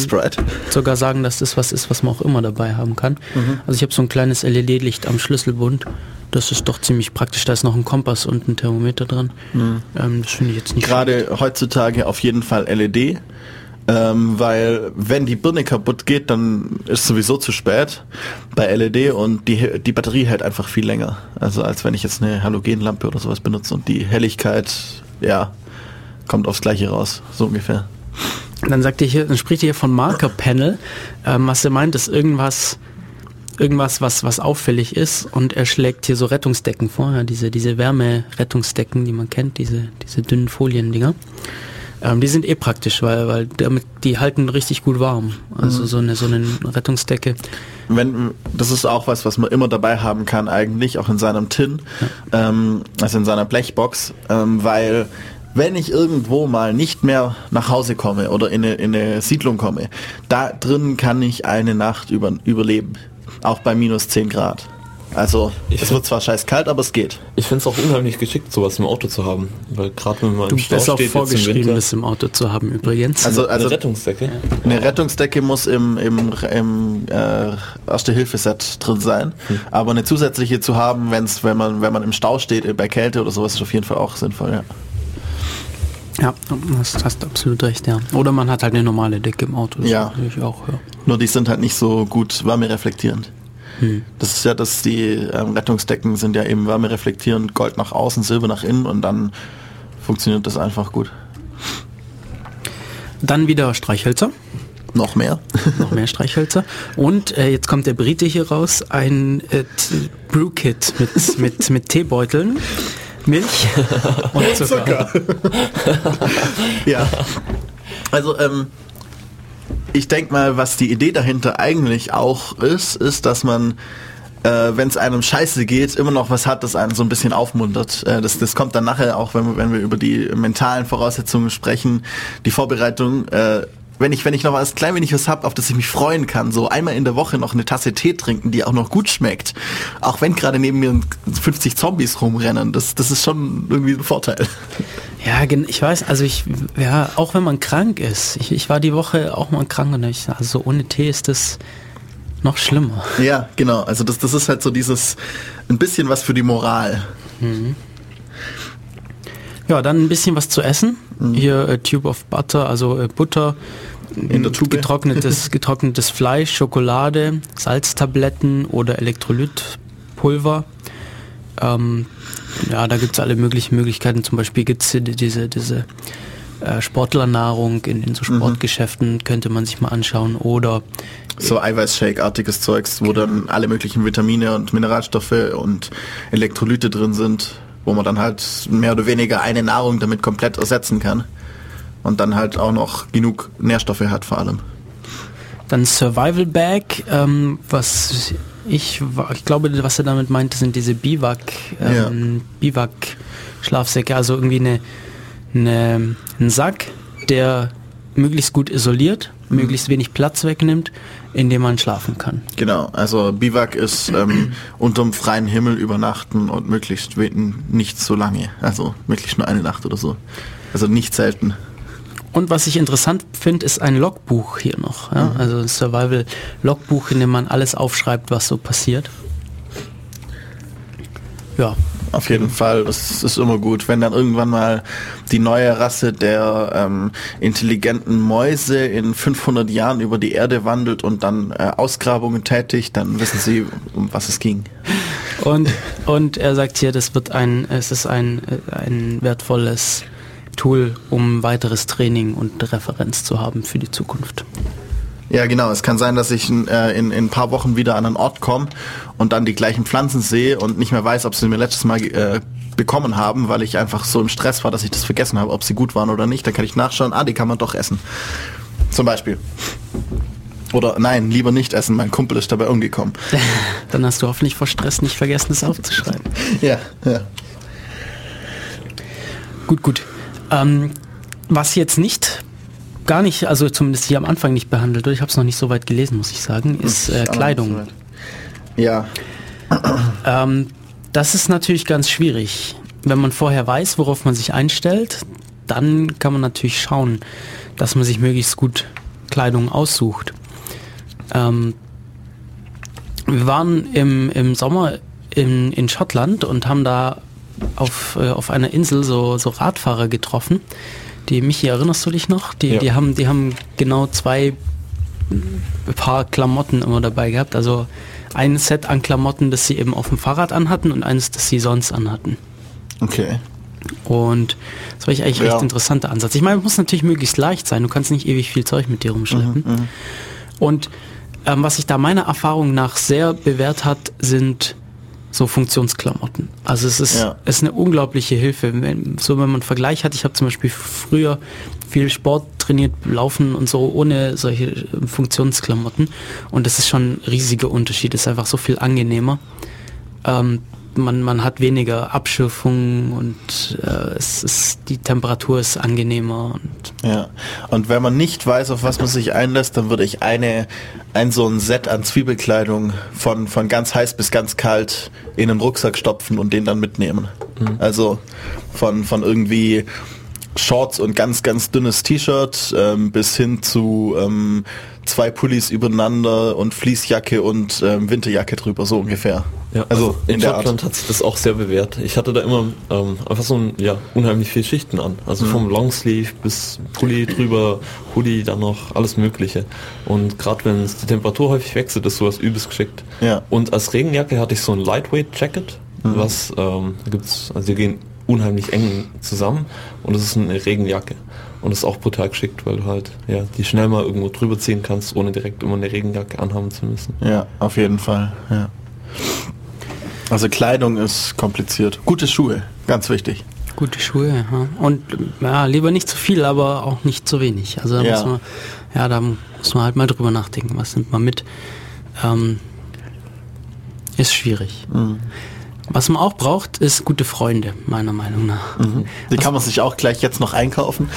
sogar sagen, dass das was ist, was man auch immer dabei haben kann. Mhm. Also ich habe so ein kleines LED-Licht am Schlüsselbund. Das ist doch ziemlich praktisch. Da ist noch ein Kompass und ein Thermometer dran. Ähm, das finde ich jetzt nicht Mhm. Gerade heutzutage auf jeden Fall LED, ähm, weil wenn die Birne kaputt geht, dann ist sowieso zu spät bei LED und die, die Batterie hält einfach viel länger. Also als wenn ich jetzt eine Halogenlampe oder sowas benutze und die Helligkeit, ja, kommt aufs gleiche raus, so ungefähr. Dann sagt er hier, dann spricht er hier von Marker Panel. Ähm, was er meint, ist irgendwas, irgendwas, was, was auffällig ist. Und er schlägt hier so Rettungsdecken vor, ja, diese, diese Wärmerettungsdecken, die man kennt, diese, diese dünnen Foliendinger. Ähm, die sind eh praktisch, weil, weil damit, die halten richtig gut warm. Also so eine, so eine Rettungsdecke. Wenn, das ist auch was, was man immer dabei haben kann eigentlich, auch in seinem Tin, ähm, also in seiner Blechbox, ähm, weil wenn ich irgendwo mal nicht mehr nach Hause komme oder in eine, in eine Siedlung komme, da drin kann ich eine Nacht über, überleben, auch bei minus 10 Grad. Also es wird zwar scheiß kalt, aber es geht. Ich finde es auch unheimlich geschickt, sowas im Auto zu haben. Weil gerade wenn man Du im Stau bist auch steht im vorgeschrieben, Winter, das im Auto zu haben übrigens. Also, eine also Rettungsdecke. eine Rettungsdecke muss im, im, im äh, Erste-Hilfe-Set drin sein. Aber eine zusätzliche zu haben, wenn's, wenn man wenn man im Stau steht, äh, bei Kälte oder sowas, ist auf jeden Fall auch sinnvoll. Ja. Ja, hast, hast absolut recht, ja. Oder man hat halt eine normale Decke im Auto. Das Ja. natürlich auch, ja. Nur die sind halt nicht so gut wärmereflektierend. Das ist ja, dass die ähm, Rettungsdecken sind ja eben wärmereflektierend, Gold nach außen, Silber nach innen und dann funktioniert das einfach gut. Dann wieder Streichhölzer. Noch mehr. noch mehr Streichhölzer. Und äh, jetzt kommt der Brite hier raus, ein äh, Brewkit mit, mit, mit Teebeuteln, Milch und Zucker. ja. Also, ähm, ich denke mal, was die Idee dahinter eigentlich auch ist, ist, dass man, äh, wenn es einem scheiße geht, immer noch was hat, das einen so ein bisschen aufmuntert. Äh, das, das kommt dann nachher auch, wenn wir, wenn wir über die mentalen Voraussetzungen sprechen, die Vorbereitung. Äh, wenn ich, wenn ich noch was klein wenig was hab, auf das ich mich freuen kann, so einmal in der Woche noch eine Tasse Tee trinken, die auch noch gut schmeckt, auch wenn gerade neben mir 50 Zombies rumrennen, das, das ist schon irgendwie ein Vorteil. Ja, ich weiß, also ich, ja, auch wenn man krank ist. Ich, ich war die Woche auch mal krank und ich, also ohne Tee ist das noch schlimmer. Ja, genau. Also das, das ist halt so dieses ein bisschen was für die Moral. Ja, dann ein bisschen was zu essen. Hier äh, Tube of Butter, also äh, Butter, In der Tube. getrocknetes, getrocknetes Fleisch, Schokolade, Salztabletten oder Elektrolytpulver. Ähm, ja, da gibt's alle möglichen Möglichkeiten. Zum Beispiel hier die- diese, diese äh, Sportlernahrung in, in so Sportgeschäften, könnte man sich mal anschauen. Oder So Eiweißshake-artiges Zeugs, wo dann alle möglichen Vitamine und Mineralstoffe und Elektrolyte drin sind, wo man dann halt mehr oder weniger eine Nahrung damit komplett ersetzen kann. Und dann halt auch noch genug Nährstoffe hat vor allem. Dann Survival Bag, ähm, was ich, ich glaube, was er damit meinte, sind diese Biwak, ähm, Biwak Schlafsäcke, also irgendwie eine, eine, ein Sack, der möglichst gut isoliert, möglichst wenig Platz wegnimmt, in dem man schlafen kann. Genau, also Biwak ist ähm, unterm freien Himmel übernachten und möglichst nicht so lange. Also möglichst nur eine Nacht oder so. Also nicht selten. Und was ich interessant finde, ist ein Logbuch hier noch. Ja? Also ein Survival-Logbuch, in dem man alles aufschreibt, was so passiert. Ja, Auf jeden Fall, das ist immer gut. Wenn dann irgendwann mal die neue Rasse der ähm, intelligenten Mäuse in 500 Jahren über die Erde wandelt und dann äh, Ausgrabungen tätigt, dann wissen sie, um was es ging. Und, und er sagt hier, das wird ein, es ist ein, ein wertvolles Tool, um weiteres Training und Referenz zu haben für die Zukunft. Ja, genau. Es kann sein, dass ich äh, in, in ein paar Wochen wieder an einen Ort komme und dann die gleichen Pflanzen sehe und nicht mehr weiß, ob sie mir letztes Mal äh, bekommen haben, weil ich einfach so im Stress war, dass ich das vergessen habe, ob sie gut waren oder nicht. Dann kann ich nachschauen, ah, die kann man doch essen. Zum Beispiel. Oder nein, lieber nicht essen, mein Kumpel ist dabei umgekommen. Dann hast du hoffentlich vor Stress nicht vergessen, das aufzuschreiben. ja, ja. Gut, gut. Ähm, was jetzt nicht, gar nicht, also zumindest hier am Anfang nicht behandelt ich habe es noch nicht so weit gelesen, muss ich sagen, ist äh, Kleidung. Ja, Ähm, das ist natürlich ganz schwierig. Wenn man vorher weiß, worauf man sich einstellt, dann kann man natürlich schauen, dass man sich möglichst gut Kleidung aussucht. Ähm, wir waren im, im Sommer in, in Schottland und haben da auf, äh, auf einer Insel so, so Radfahrer getroffen. Die, Michi, erinnerst du dich noch? Die, Ja. die, haben, die haben genau zwei Paar Klamotten immer dabei gehabt. Also ein Set an Klamotten, das sie eben auf dem Fahrrad anhatten und eines, das sie sonst anhatten. okay. Und das war ich eigentlich Ja. recht interessanter Ansatz. Ich meine, es muss natürlich möglichst leicht sein. Du kannst nicht ewig viel Zeug mit dir rumschleppen. Und ähm, was sich da meiner Erfahrung nach sehr bewährt hat, sind so Funktionsklamotten. Also es ist, Ja. es ist eine unglaubliche Hilfe. Wenn, so wenn man einen Vergleich hat, ich habe zum Beispiel früher viel Sport trainiert, laufen und so ohne solche äh, Funktionsklamotten. Und das ist schon ein riesiger Unterschied. Das ist einfach so viel angenehmer. Ähm, man, man hat weniger Abschürfung und äh, es ist, die Temperatur ist angenehmer und Ja. Und wenn man nicht weiß, auf was man sich einlässt, dann würde ich eine, ein so ein Set an Zwiebelkleidung von, von ganz heiß bis ganz kalt in einen Rucksack stopfen und den dann mitnehmen. Also von, von irgendwie Shorts und ganz, ganz dünnes T-Shirt ähm, bis hin zu ähm, zwei Pullis übereinander und Fließjacke und ähm, Winterjacke drüber, so ungefähr. Ja, also, in Schottland hat sich das auch sehr bewährt. Ich hatte da immer ähm, einfach so ein, ja, unheimlich viele Schichten an. Also vom Longsleeve bis Pulli drüber, Hoodie, dann noch alles mögliche. Und gerade wenn es die Temperatur häufig wechselt, ist sowas übelst geschickt. Ja. Und als Regenjacke hatte ich so ein Lightweight Jacket, was ähm, gibt's, also die gehen unheimlich eng zusammen und es ist eine Regenjacke. Und das ist auch brutal geschickt, weil du halt ja die schnell mal irgendwo drüber ziehen kannst, ohne direkt immer eine Regenjacke anhaben zu müssen. Ja, auf jeden Fall. Ja. Also Kleidung ist kompliziert. Gute Schuhe, ganz wichtig. gute Schuhe. Ja. Und ja, lieber nicht zu viel, aber auch nicht zu wenig. Also da Ja. muss man, ja, da muss man halt mal drüber nachdenken, was nimmt man mit. Ähm, ist schwierig. Was man auch braucht, ist gute Freunde, meiner Meinung nach. Die kann man sich auch gleich jetzt noch einkaufen.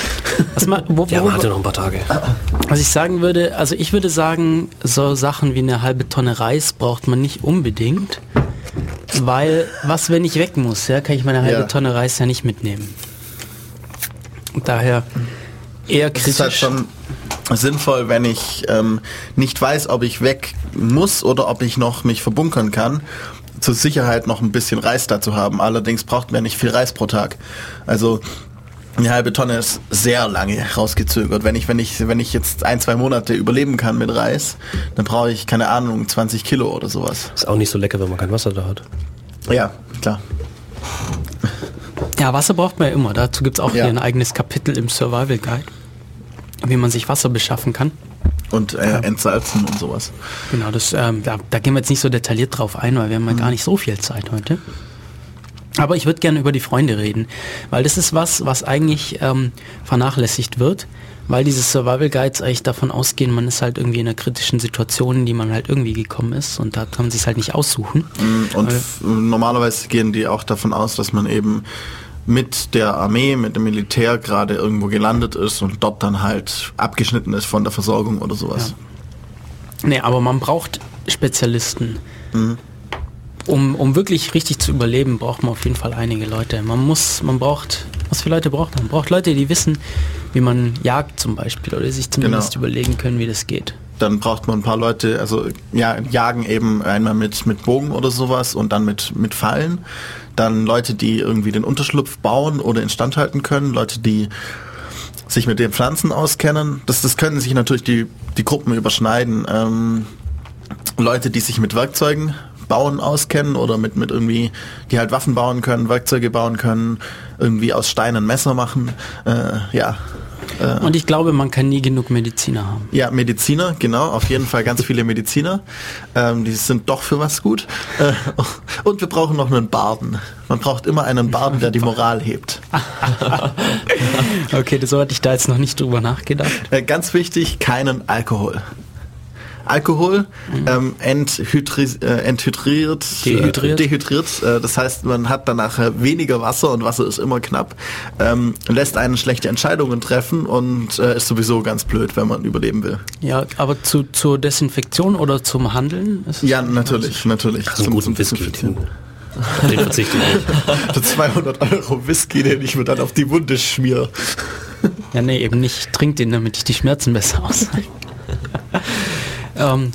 Was, man, wo, Ja, man worüber- hat ja noch ein paar Tage. was ich sagen würde, also ich würde sagen, so Sachen wie eine halbe Tonne Reis braucht man nicht unbedingt. Weil, was, wenn ich weg muss, ja, kann ich meine halbe Ja. Tonne Reis ja nicht mitnehmen. Daher eher Es kritisch. ist halt schon sinnvoll, wenn ich ähm, nicht weiß, ob ich weg muss oder ob ich noch mich verbunkern kann, zur Sicherheit noch ein bisschen Reis dazu haben. Allerdings braucht man nicht viel Reis pro Tag. Also eine halbe Tonne ist sehr lange rausgezögert. Wenn ich, wenn ich, wenn ich jetzt ein, zwei Monate überleben kann mit Reis, dann brauche ich, keine Ahnung, 20 Kilo oder sowas. Ist auch nicht so lecker, wenn man kein Wasser da hat. Ja, klar. Ja, Wasser braucht man ja immer. Dazu gibt es auch Ja. hier ein eigenes Kapitel im Survival Guide, wie man sich Wasser beschaffen kann. Und äh, entsalzen und sowas. Genau, das, ähm, da, da gehen wir jetzt nicht so detailliert drauf ein, weil wir haben ja gar nicht so viel Zeit heute. Aber ich würde gerne über die Freunde reden, weil das ist was, was eigentlich ähm, vernachlässigt wird, weil diese Survival Guides eigentlich davon ausgehen, man ist halt irgendwie in einer kritischen Situation, in die man halt irgendwie gekommen ist und da kann man sich halt nicht aussuchen. Und f- normalerweise gehen die auch davon aus, dass man eben mit der Armee, mit dem Militär gerade irgendwo gelandet ist und dort dann halt abgeschnitten ist von der Versorgung oder sowas. Nee, aber man braucht Spezialisten. Um, um wirklich richtig zu überleben, braucht man auf jeden Fall einige Leute. Man muss, man braucht, was für Leute braucht man? Man braucht Leute, die wissen, wie man jagt zum Beispiel oder sich zumindest Genau. überlegen können, wie das geht. Dann braucht man ein paar Leute, also ja, jagen eben einmal mit, mit Bogen oder sowas und dann mit, mit Fallen. Dann Leute, die irgendwie den Unterschlupf bauen oder instand halten können. Leute, die sich mit den Pflanzen auskennen. Das, das können sich natürlich die, die Gruppen überschneiden. Ähm, Leute, die sich mit Werkzeugen bauen auskennen oder mit, mit irgendwie, die halt Waffen bauen können, Werkzeuge bauen können, irgendwie aus Steinen Messer machen. Äh, ja. Und ich glaube, man kann nie genug Mediziner haben. Ja, Mediziner, genau, auf jeden Fall ganz viele Mediziner. Ähm, die sind doch für was gut. Äh, und wir brauchen noch einen Barden. Man braucht immer einen Barden, der die Moral hebt. Okay, so hatte ich da jetzt noch nicht drüber nachgedacht. Äh, ganz wichtig, keinen Alkohol. Alkohol ähm, enthydri äh, enthydriert, Dehydriert. Äh, dehydriert äh, das heißt, man hat danach äh, weniger Wasser und Wasser ist immer knapp, ähm, lässt einen schlechte Entscheidungen treffen und äh, ist sowieso ganz blöd, wenn man überleben will. Ja, aber zu, zur Desinfektion oder zum Handeln? Ist Ja, natürlich, natürlich. So einen guten Whisky. Desinfizieren. Den, verzichte ich nicht. Der 200 Euro Whisky, den ich mir dann auf die Wunde schmier. Ja, nee, eben nicht. Ich trinke den, damit ich die Schmerzen besser aushalte. ähm,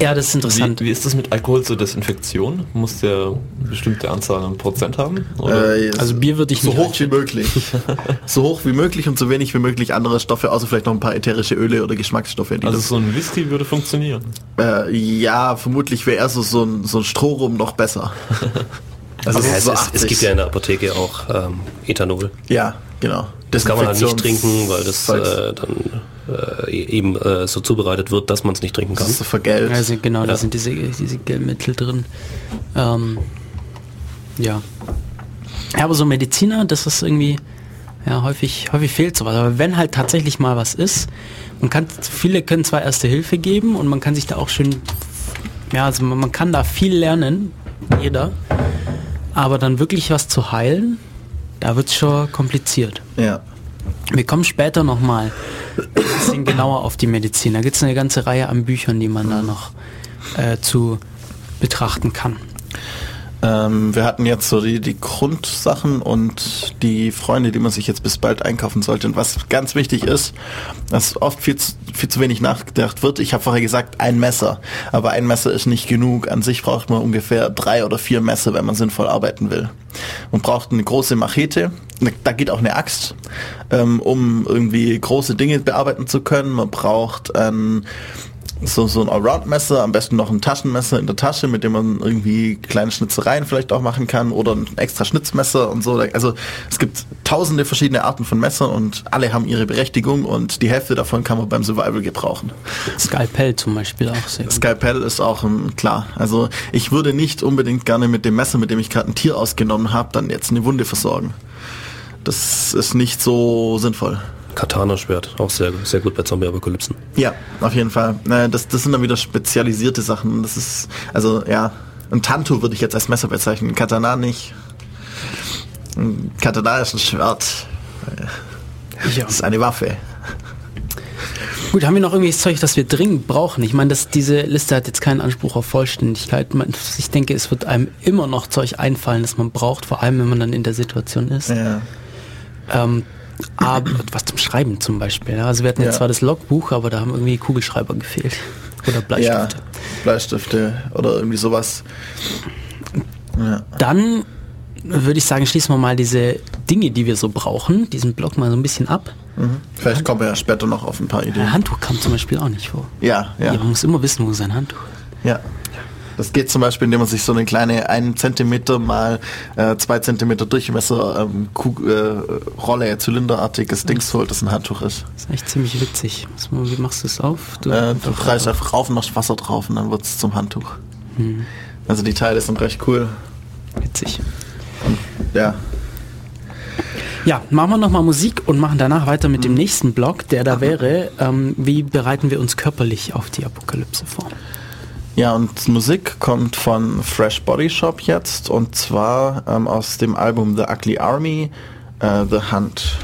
ja, das ist interessant. Wie, wie ist das mit Alkohol zur Desinfektion? Muss der eine bestimmte Anzahl an Prozent haben? Oder? Äh, Also Bier würde ich so nicht hoch wie möglich. so hoch wie möglich und so wenig wie möglich andere Stoffe, außer vielleicht noch ein paar ätherische Öle oder Geschmacksstoffe. Die also das, so ein Whisky würde funktionieren. äh, ja, vermutlich wäre eher so, so ein, so ein Strohrum noch besser. Also Ja, es, so es, es 80. gibt ja in der Apotheke auch ähm, Ethanol. Ja, genau. Das kann man halt nicht trinken, weil das äh, dann äh, eben äh, so zubereitet wird, dass man es nicht trinken das kann. ist so vergällt. Also genau, da Ja. sind diese, diese Gelmittel drin. Ähm, ja. ja. Aber so Mediziner, das ist irgendwie, ja, häufig, häufig fehlt sowas. Aber wenn halt tatsächlich mal was ist, man kann, viele können zwar Erste Hilfe geben und man kann sich da auch schön, ja, also man, man kann da viel lernen, jeder. Aber dann wirklich was zu heilen, da wird es schon kompliziert. Ja. Wir kommen später nochmal ein bisschen genauer auf die Medizin. Da gibt es eine ganze Reihe an Büchern, die man da noch äh, zu betrachten kann. Ähm, wir hatten jetzt so die, die Grundsachen und die Freunde, die man sich jetzt bis bald einkaufen sollte. Und was ganz wichtig ist, dass oft viel zu, viel zu wenig nachgedacht wird. Ich habe vorher gesagt, ein Messer. Aber ein Messer ist nicht genug. An sich braucht man ungefähr drei oder vier Messer, wenn man sinnvoll arbeiten will. Man braucht eine große Machete. Da geht auch eine Axt, ähm, um irgendwie große Dinge bearbeiten zu können. Man braucht ein so, so ein Allround-Messer, am besten noch ein Taschenmesser in der Tasche, mit dem man irgendwie kleine Schnitzereien vielleicht auch machen kann oder ein extra Schnitzmesser und so. Also es gibt tausende verschiedene Arten von Messern und alle haben ihre Berechtigung und die Hälfte davon kann man beim Survival gebrauchen. Skalpell zum Beispiel auch sehr gut. Skalpell ist auch ein, klar. Also ich würde nicht unbedingt gerne mit dem Messer, mit dem ich gerade ein Tier ausgenommen habe, dann jetzt eine Wunde versorgen. Das ist nicht so sinnvoll. Katana-Schwert, auch sehr, sehr gut bei Zombie-Apokalypsen. Ja, auf jeden Fall. Das, das sind dann wieder spezialisierte Sachen. Das ist, also ja, ein Tanto würde ich jetzt als Messer bezeichnen, ein Katana nicht. Ein Katana ist ein Schwert. Ja. Das ist eine Waffe. Gut, haben wir noch irgendwelches Zeug, das wir dringend brauchen? Ich meine, dass diese Liste hat jetzt keinen Anspruch auf Vollständigkeit. Man, ich denke, es wird einem immer noch Zeug einfallen, das man braucht, vor allem wenn man dann in der Situation ist. Ja. Ähm, aber was zum Schreiben zum Beispiel. Ja. Also wir hatten Ja. zwar das Logbuch, aber da haben irgendwie Kugelschreiber gefehlt. Oder Bleistifte. Ja, Bleistifte oder irgendwie sowas. Ja. Dann würde ich sagen, schließen wir mal diese Dinge, die wir so brauchen, diesen Block mal so ein bisschen ab. Mhm. Vielleicht kommen wir ja später noch auf ein paar Ein Ideen. Handtuch kam zum Beispiel auch nicht vor. Ja, ja. Ja. Man muss immer wissen, wo sein Handtuch ist. Ja. Das geht zum Beispiel, indem man sich so eine kleine 1 Zentimeter mal äh, 2 Zentimeter Durchmesser ähm, Kug äh, Rolle, zylinderartiges Dings holt, das ein Handtuch ist. Das ist echt ziemlich witzig. Was, wie machst du es auf? Du, Äh, du reißt einfach rauf und machst Wasser drauf und dann wird es zum Handtuch. Hm. Also die Teile sind recht cool. Witzig. Ja. Ja, machen wir nochmal Musik und machen danach weiter mit dem nächsten Block, der da wäre, ähm, wie bereiten wir uns körperlich auf die Apokalypse vor? Ja, und Musik kommt von Fresh Body Shop jetzt und zwar ähm, aus dem Album The Ugly Army, äh, The Hunt.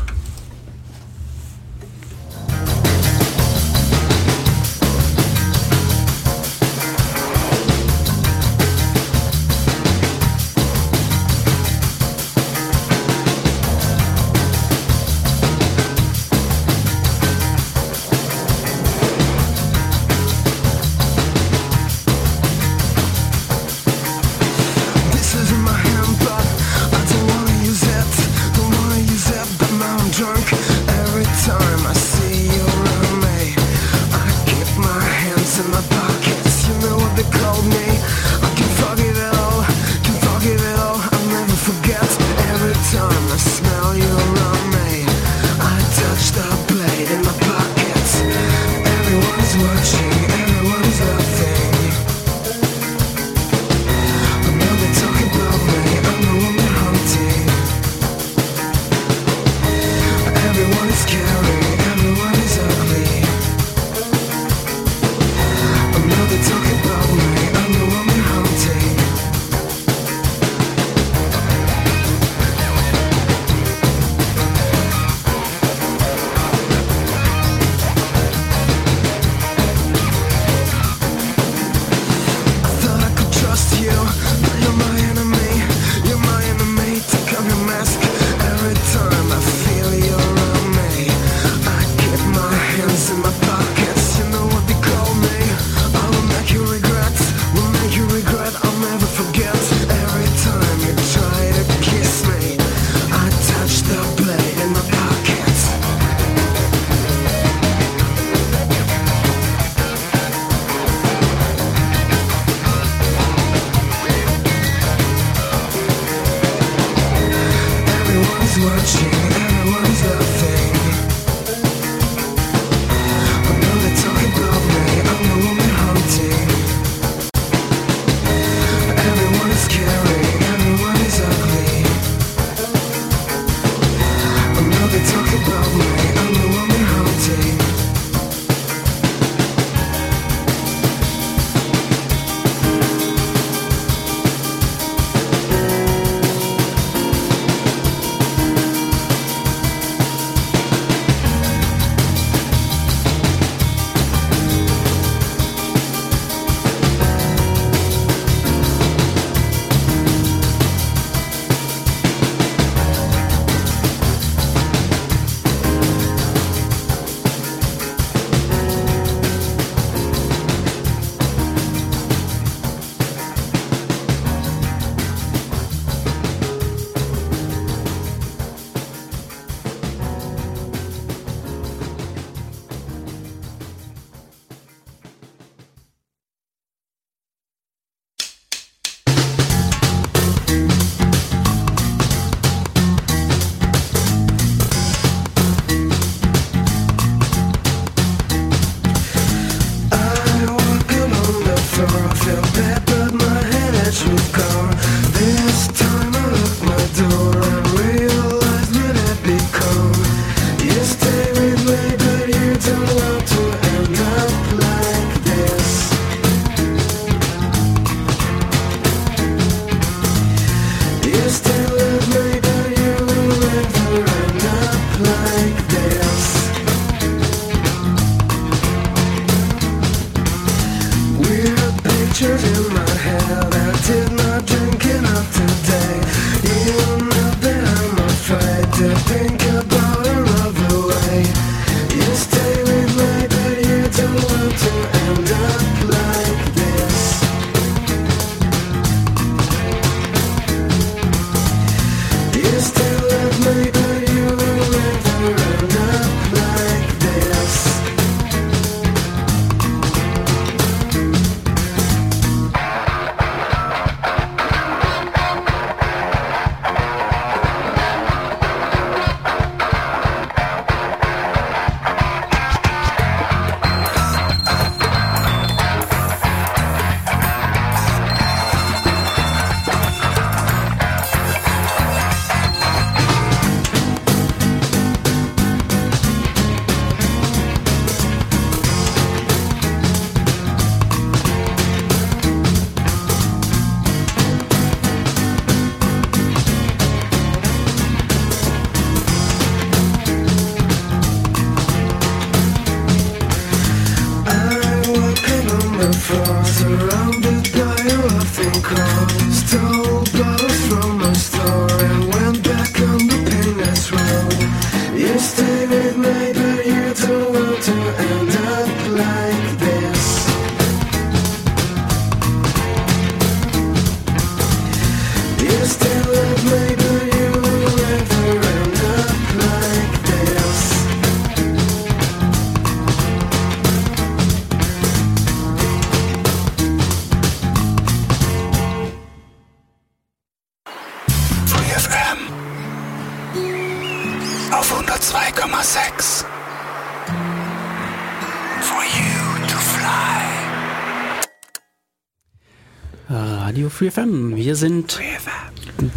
Radio Free FM. Wir sind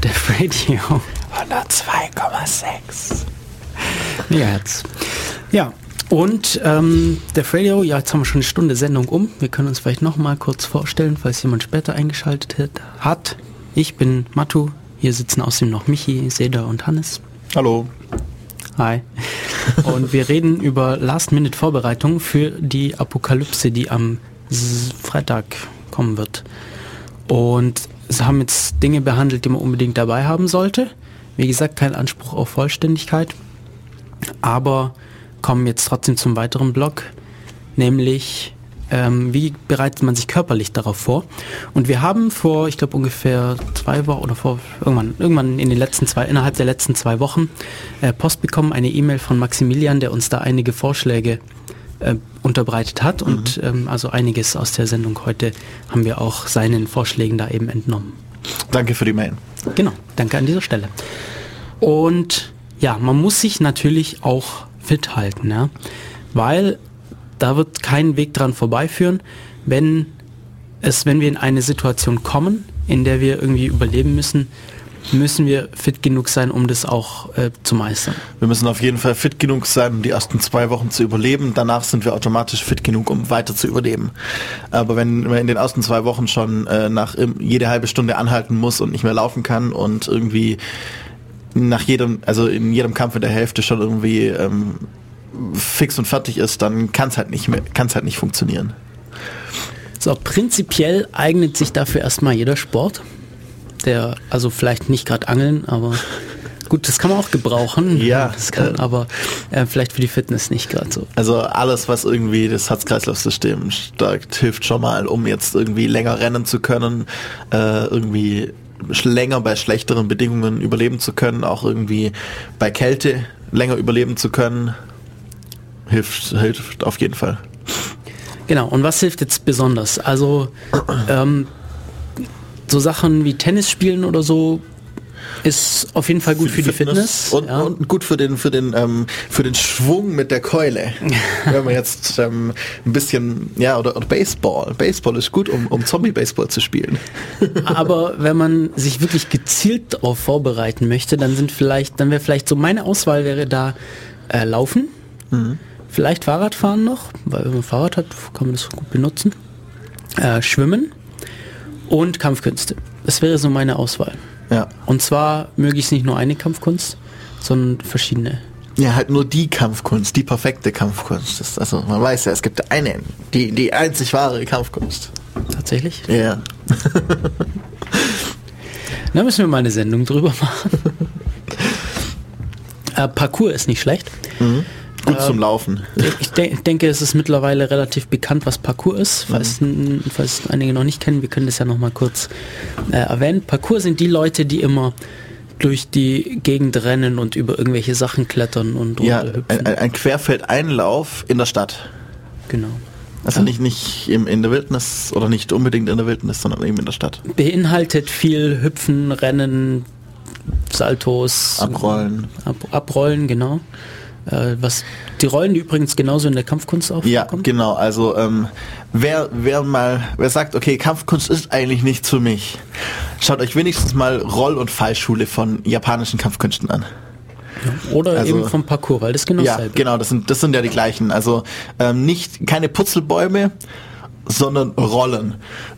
der Radio 102,6. Megahertz. Ja, und ähm, der Radio, ja, jetzt haben wir schon eine Stunde Sendung um. Wir können uns vielleicht noch mal kurz vorstellen, falls jemand später eingeschaltet hat. Ich bin Matu. Hier sitzen außerdem noch Michi, Seda und Hannes. Hallo. Hi. Und wir reden über Last-Minute-Vorbereitungen für die Apokalypse, die am S- Freitag kommen wird. Und sie haben jetzt Dinge behandelt, die man unbedingt dabei haben sollte. Wie gesagt, kein Anspruch auf Vollständigkeit. Aber kommen jetzt trotzdem zum weiteren Block, nämlich ähm, wie bereitet man sich körperlich darauf vor? Und wir haben vor, ich glaube ungefähr zwei Wochen oder vor irgendwann, irgendwann in den letzten zwei, innerhalb der letzten zwei Wochen äh, Post bekommen, eine E-Mail von Maximilian, der uns da einige Vorschläge äh, unterbreitet hat und ähm, also einiges aus der Sendung heute haben wir auch seinen Vorschlägen da eben entnommen. Danke für die Mail. Genau, danke an dieser Stelle. Und ja, man muss sich natürlich auch fit halten, ja? weil da wird kein Weg dran vorbeiführen, wenn es, wenn wir in eine Situation kommen, in der wir irgendwie überleben müssen, müssen wir fit genug sein, um das auch äh, zu meistern. Wir müssen auf jeden Fall fit genug sein, um die ersten zwei Wochen zu überleben. Danach sind wir automatisch fit genug, um weiter zu überleben. Aber wenn man in den ersten zwei Wochen schon äh, nach jede halbe Stunde anhalten muss und nicht mehr laufen kann und irgendwie nach jedem, also in jedem Kampf in der Hälfte schon irgendwie ähm, fix und fertig ist, dann kann es halt nicht mehr, kann es halt nicht funktionieren. So, prinzipiell eignet sich dafür erstmal jeder Sport. Der, also vielleicht nicht gerade Angeln, aber gut, das kann man auch gebrauchen. Ja, das kann, äh, aber äh, vielleicht für die Fitness nicht gerade so. Also alles, was irgendwie das Herz-Kreislauf-System stärkt, hilft schon mal, um jetzt irgendwie länger rennen zu können, äh, irgendwie länger bei schlechteren Bedingungen überleben zu können, auch irgendwie bei Kälte länger überleben zu können. Hilft, hilft auf jeden Fall. Genau, und was hilft jetzt besonders? Also ähm, so Sachen wie Tennis spielen oder so ist auf jeden Fall gut für, die Fitness. Und, ja. und gut für den, für den, ähm, für den Schwung mit der Keule. Wenn man jetzt ähm, ein bisschen, ja, oder, oder Baseball. Baseball ist gut, um, um Zombie-Baseball zu spielen. Aber wenn man sich wirklich gezielt darauf vorbereiten möchte, dann sind vielleicht, dann wäre vielleicht so meine Auswahl wäre da äh, Laufen, vielleicht Fahrradfahren noch, weil wenn man Fahrrad hat, kann man das gut benutzen. Äh, Schwimmen und Kampfkünste. Das wäre so meine Auswahl. Ja. Und zwar möglichst nicht nur eine Kampfkunst, sondern verschiedene. Ja, halt nur die Kampfkunst, die perfekte Kampfkunst. Das, also man weiß ja, es gibt eine, die, die einzig wahre Kampfkunst. Tatsächlich. Ja. Da müssen wir mal eine Sendung drüber machen. äh, Parcours ist nicht schlecht. Gut zum Laufen. Ich de denke, es ist mittlerweile relativ bekannt, was Parcours ist. Falls, n- falls einige noch nicht kennen, wir können das ja noch mal kurz äh, erwähnen. Parcours sind die Leute, die immer durch die Gegend rennen und über irgendwelche Sachen klettern und Ja, ein ein Querfeldeinlauf in der Stadt. genau. Also nicht, nicht im, in der Wildnis oder nicht unbedingt in der Wildnis, sondern eben in der Stadt. Beinhaltet viel Hüpfen, Rennen, Saltos, Abrollen. Ab abrollen, genau. Äh, was die Rollen, die übrigens genauso in der Kampfkunst auch Ja, vorkommen. genau. Also ähm, wer, wer mal, wer sagt, okay, Kampfkunst ist eigentlich nichts für mich, schaut euch wenigstens mal Roll- und Fallschule von japanischen Kampfkünsten an. Oder Also- eben vom Parcours, weil das genau Ja, dasselbe. genau, das sind, das sind ja die gleichen. Also ähm, nicht keine Putzelbäume, sondern Rollen.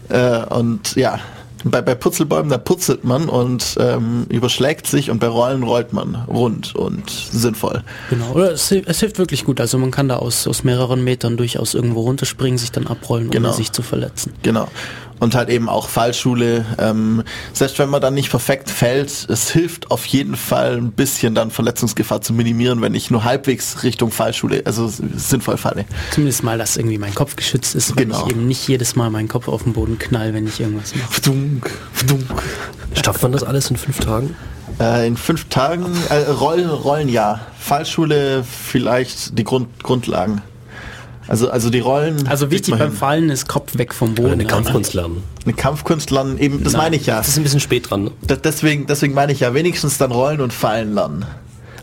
Äh, und ja, bei, bei Putzelbäumen, da putzelt man und ähm, überschlägt sich und bei Rollen rollt man rund und sinnvoll. Genau, oder es, es hilft wirklich gut. Also man kann da aus, aus mehreren Metern durchaus irgendwo runterspringen, sich dann abrollen, Genau. ohne sich zu verletzen. Genau. Und halt eben auch Fallschule. Ähm, selbst wenn man dann nicht perfekt fällt, es hilft auf jeden Fall ein bisschen dann Verletzungsgefahr zu minimieren, wenn ich nur halbwegs Richtung Fallschule, also sinnvoll falle. Zumindest mal, dass irgendwie mein Kopf geschützt ist, weil Genau. ich eben nicht jedes Mal meinen Kopf auf den Boden knall, wenn ich irgendwas mache. Vdunk, vdunk. Schafft man das alles in fünf Tagen? Äh, in fünf Tagen, äh, Rollen, Rollen ja. Fallschule vielleicht die Grund, Grundlagen. Also, also die Rollen. Also wichtig beim hin. Fallen ist Kopf weg vom Boden. Oder eine ja. Kampfkunst lernen? Eine Kampfkunst lernen, eben, das Nein. meine ich ja. Das ist ein bisschen spät dran, ne? Da- Deswegen, deswegen meine ich ja wenigstens dann Rollen und Fallen lernen.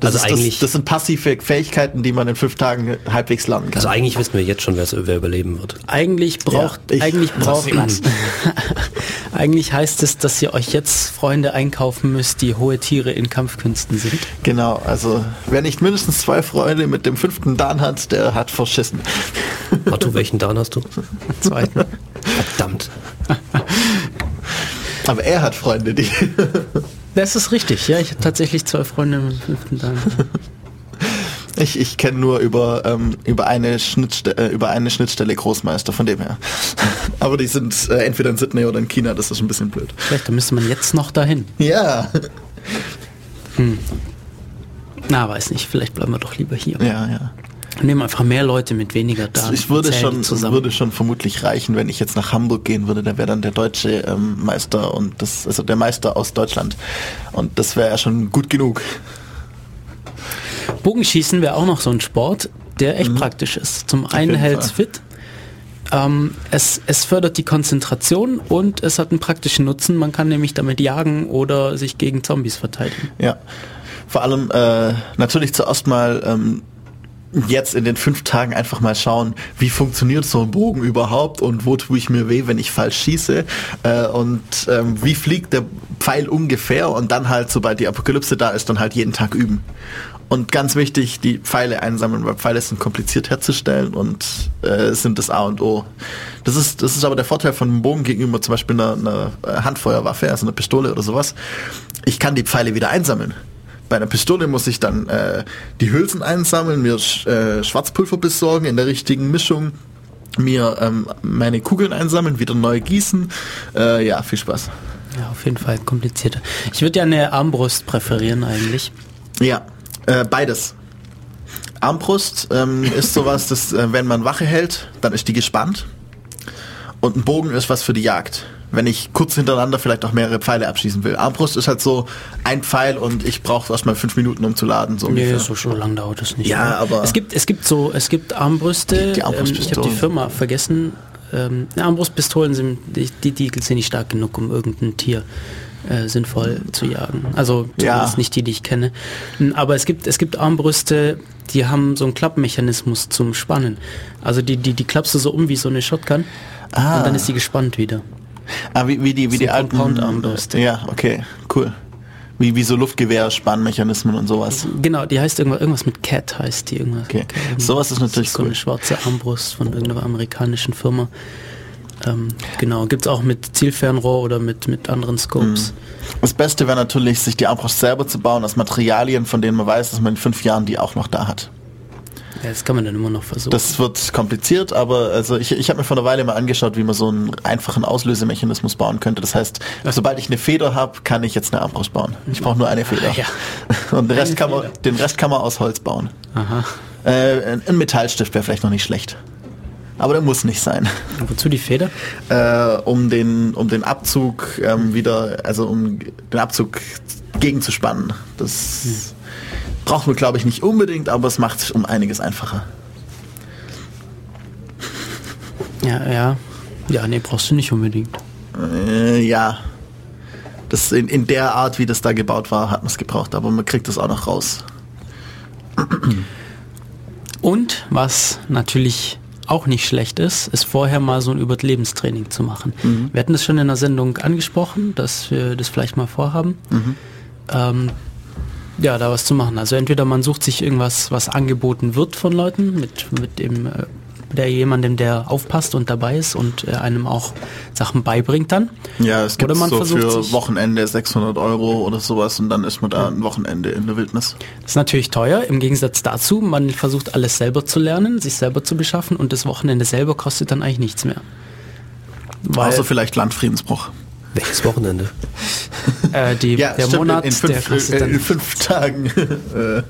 Das, Also ist, eigentlich- das, das sind passive Fähigkeiten, die man in fünf Tagen halbwegs lernen kann. Also eigentlich wissen wir jetzt schon, wer, wer überleben wird. Eigentlich braucht, Ja, ich- eigentlich braucht, eigentlich heißt es, dass ihr euch jetzt Freunde einkaufen müsst, die hohe Tiere in Kampfkünsten sind. Genau, also wer nicht mindestens zwei Freunde mit dem fünften Dan hat, der hat verschissen. Otto, welchen Dan hast du? Zweiten. Verdammt. Aber er hat Freunde, die... Das ist richtig, ja. Ich habe tatsächlich zwei Freunde mit Dan. Ich, ich kenne nur über, ähm, über, eine Schnittstelle, äh, über eine Schnittstelle Großmeister, von dem her. Aber die sind äh, entweder in Sydney oder in China, das ist ein bisschen blöd. Vielleicht da müsste man jetzt noch dahin. Ja. Na, weiß nicht. Vielleicht bleiben wir doch lieber hier. Ja, ja. Nehmen einfach mehr Leute mit weniger Dan. ich würde schon, zusammen. würde schon vermutlich reichen, wenn ich jetzt nach Hamburg gehen würde, da wäre dann der deutsche ähm, Meister und das, also der Meister aus Deutschland. Und das wäre ja schon gut genug. Bogenschießen wäre auch noch so ein Sport, der echt praktisch ist. Zum einen Mhm. hält es Fall. fit, ähm, es, es fördert die Konzentration und es hat einen praktischen Nutzen. Man kann nämlich damit jagen oder sich gegen Zombies verteidigen. Ja. Vor allem äh, natürlich zuerst mal ähm, jetzt in den fünf Tagen einfach mal schauen, wie funktioniert so ein Bogen überhaupt und wo tue ich mir weh, wenn ich falsch schieße äh, und ähm, wie fliegt der Pfeil ungefähr und dann halt, sobald die Apokalypse da ist, dann halt jeden Tag üben. Und ganz wichtig, die Pfeile einsammeln, weil Pfeile sind kompliziert herzustellen und äh, sind das A und O. Das ist, das ist aber der Vorteil von einem Bogen gegenüber zum Beispiel einer, einer Handfeuerwaffe, also einer Pistole oder sowas. Ich kann die Pfeile wieder einsammeln. Bei einer Pistole muss ich dann äh, die Hülsen einsammeln, mir äh, Schwarzpulver besorgen in der richtigen Mischung, mir ähm, meine Kugeln einsammeln, wieder neu gießen. Äh, ja, viel Spaß. Ja, auf jeden Fall komplizierter. Ich würde ja eine Armbrust präferieren eigentlich. Ja, äh, beides. Armbrust ähm, ist sowas, dass äh, wenn man Wache hält, dann ist die gespannt. Und ein Bogen ist was für die Jagd. Wenn ich kurz hintereinander vielleicht auch mehrere Pfeile abschießen will. Armbrust ist halt so ein Pfeil und ich brauche erst mal fünf Minuten, um zu laden. So Nee, ungefähr. so, so lange dauert es nicht. Ja, mehr. aber- Es gibt, es gibt so, es gibt Armbrüste. Die ähm, ich habe die Armbrustpistolen. Firma vergessen. Ähm, ja, Armbrustpistolen sind, die, die sind nicht stark genug, um irgendein Tier äh, sinnvoll zu jagen. Also Ja. zumindest nicht die, die ich kenne. Mm, Aber es gibt, es gibt Armbrüste, die haben so einen Klappmechanismus zum Spannen. Also die, die, die klappst du so um wie so eine Shotgun. Ah. Und dann ist die gespannt wieder. Ah, wie, wie die, wie So die alten. Compound-Armbrust. Ja, okay, cool. Wie, wie so Luftgewehr-Spannmechanismen und sowas. Genau, die heißt irgendwas, irgendwas mit Cat heißt die irgendwas. Okay. Sowas ist natürlich so cool. eine schwarze Armbrust von irgendeiner amerikanischen Firma. Ähm, genau, gibt's auch mit Zielfernrohr oder mit, mit anderen Scopes. Das Beste wäre natürlich, sich die Armbrust selber zu bauen aus Materialien, von denen man weiß, dass man in fünf Jahren die auch noch da hat. Ja, das kann man dann immer noch versuchen. Das wird kompliziert, aber also ich, ich habe mir vor einer Weile mal angeschaut, wie man so einen einfachen Auslösemechanismus bauen könnte. Das heißt, sobald ich eine Feder habe, kann ich jetzt eine Armbrust bauen. Ich brauche nur eine Feder. Ah, ja. Und den Rest, kann man, den Rest kann man aus Holz bauen. Aha. Äh, ein Metallstift wäre vielleicht noch nicht schlecht. Aber der muss nicht sein. Und wozu die Feder? Äh, um den, um den Abzug ähm, wieder, also um den Abzug gegenzuspannen. Das braucht man, glaube ich, nicht unbedingt, aber es macht es um einiges einfacher. Ja, ja. Ja, nee, brauchst du nicht unbedingt. Äh, ja. Das in, in der Art, wie das da gebaut war, hat man es gebraucht, aber man kriegt das auch noch raus. Und was natürlich auch nicht schlecht ist, ist vorher mal so ein Überlebenstraining zu machen. Mhm. Wir hatten das schon in der Sendung angesprochen, dass wir das vielleicht mal vorhaben. Mhm. Ähm, ja, da was zu machen. Also entweder man sucht sich irgendwas, was angeboten wird von Leuten, mit, mit dem, äh, der jemandem, der aufpasst und dabei ist und äh, einem auch Sachen beibringt dann. Ja, es gibt Oder man so versucht für Wochenende 600 Euro oder sowas und dann ist man da ein Wochenende in der Wildnis. Das ist natürlich teuer, im Gegensatz dazu, man versucht alles selber zu lernen, sich selber zu beschaffen und das Wochenende selber kostet dann eigentlich nichts mehr. Weil Außer vielleicht Landfriedensbruch. Welches Wochenende? äh, die, der stimmt, Monat, in, in, der fünf, kostet äh, dann, in fünf Tagen.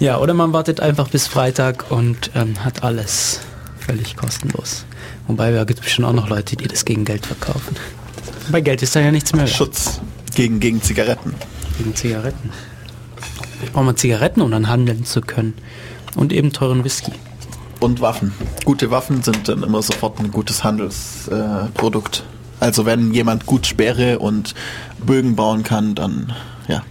Ja, oder man wartet einfach bis Freitag und ähm, hat alles völlig kostenlos. Wobei, da gibt es bestimmt auch noch Leute, die das gegen Geld verkaufen. Bei Geld ist da ja nichts mehr wert. Schutz gegen, gegen Zigaretten. Gegen Zigaretten. Braucht man Zigaretten, um dann handeln zu können. Und eben teuren Whisky. Und Waffen. Gute Waffen sind dann immer sofort ein gutes Handelsprodukt. Äh. Also wenn jemand gut Speere und Bögen bauen kann, dann ja.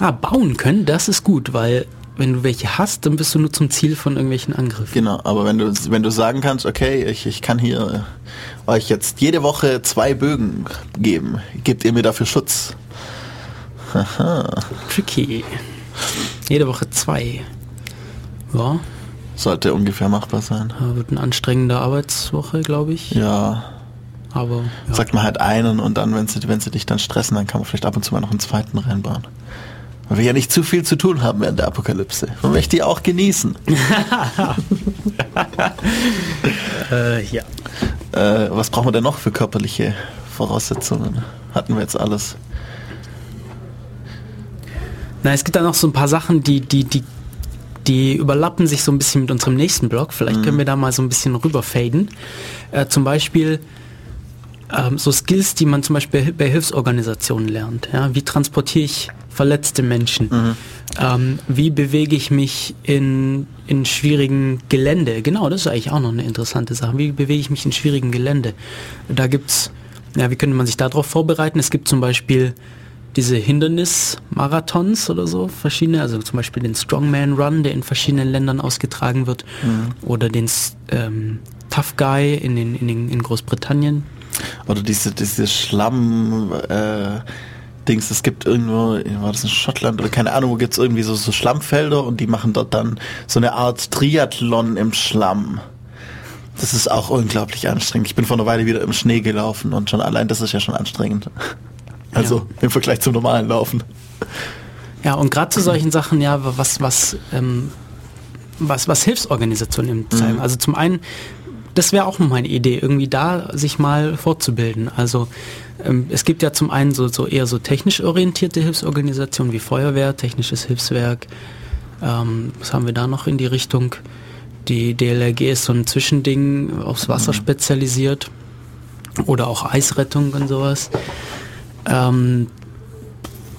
Ah, bauen können, das ist gut, weil wenn du welche hast, dann bist du nur zum Ziel von irgendwelchen Angriffen. Genau, aber wenn du, wenn du sagen kannst, okay, ich, ich kann hier euch jetzt jede Woche zwei Bögen geben, gebt ihr mir dafür Schutz? Tricky. Jede Woche zwei. Ja, Sollte ungefähr machbar sein. wird eine anstrengende Arbeitswoche, glaube ich. Ja, Aber ja. sagt man halt einen und dann, wenn sie, wenn sie dich dann stressen, dann kann man vielleicht ab und zu mal noch einen zweiten reinbauen. Weil wir ja nicht zu viel zu tun haben während der Apokalypse. Man möchte die auch genießen. äh, ja. Äh, was brauchen wir denn noch für körperliche Voraussetzungen? Hatten wir jetzt alles. Na, es gibt da noch so ein paar Sachen, die, die, die, die überlappen sich so ein bisschen mit unserem nächsten Blog. Vielleicht können wir da mal so ein bisschen rüberfaden. Äh, zum Beispiel ähm, so Skills, die man zum Beispiel bei Hilfsorganisationen lernt. Ja? Wie transportiere ich verletzte Menschen? Ähm, wie bewege ich mich in, in schwierigen Gelände? Genau, das ist eigentlich auch noch eine interessante Sache. Wie bewege ich mich in schwierigen Gelände? Da gibt's, ja, wie könnte man sich darauf vorbereiten? Es gibt zum Beispiel diese Hindernis-Marathons oder so, verschiedene, also zum Beispiel den Strongman Run, der in verschiedenen Ländern ausgetragen wird, oder den ähm, Tough Guy in, den, in, den, in Großbritannien. Oder diese, diese Schlamm, äh, Dings, es gibt irgendwo, war das in Schottland oder keine Ahnung, wo gibt es irgendwie so, so Schlammfelder und die machen dort dann so eine Art Triathlon im Schlamm. Das ist auch unglaublich anstrengend. Ich bin vor einer Weile wieder im Schnee gelaufen und schon allein das ist ja schon anstrengend. Also im Vergleich zum normalen Laufen. Ja, und gerade zu solchen Sachen, ja, was, was, ähm, was, was Hilfsorganisationen eben zeigen. Also zum einen, das wäre auch meine Idee, irgendwie da sich mal fortzubilden. Also ähm, es gibt ja zum einen so, so eher so technisch orientierte Hilfsorganisationen wie Feuerwehr, technisches Hilfswerk. Ähm, was haben wir da noch in die Richtung? Die DLRG ist so ein Zwischending aufs Wasser spezialisiert. Oder auch Eisrettung und sowas. Ähm,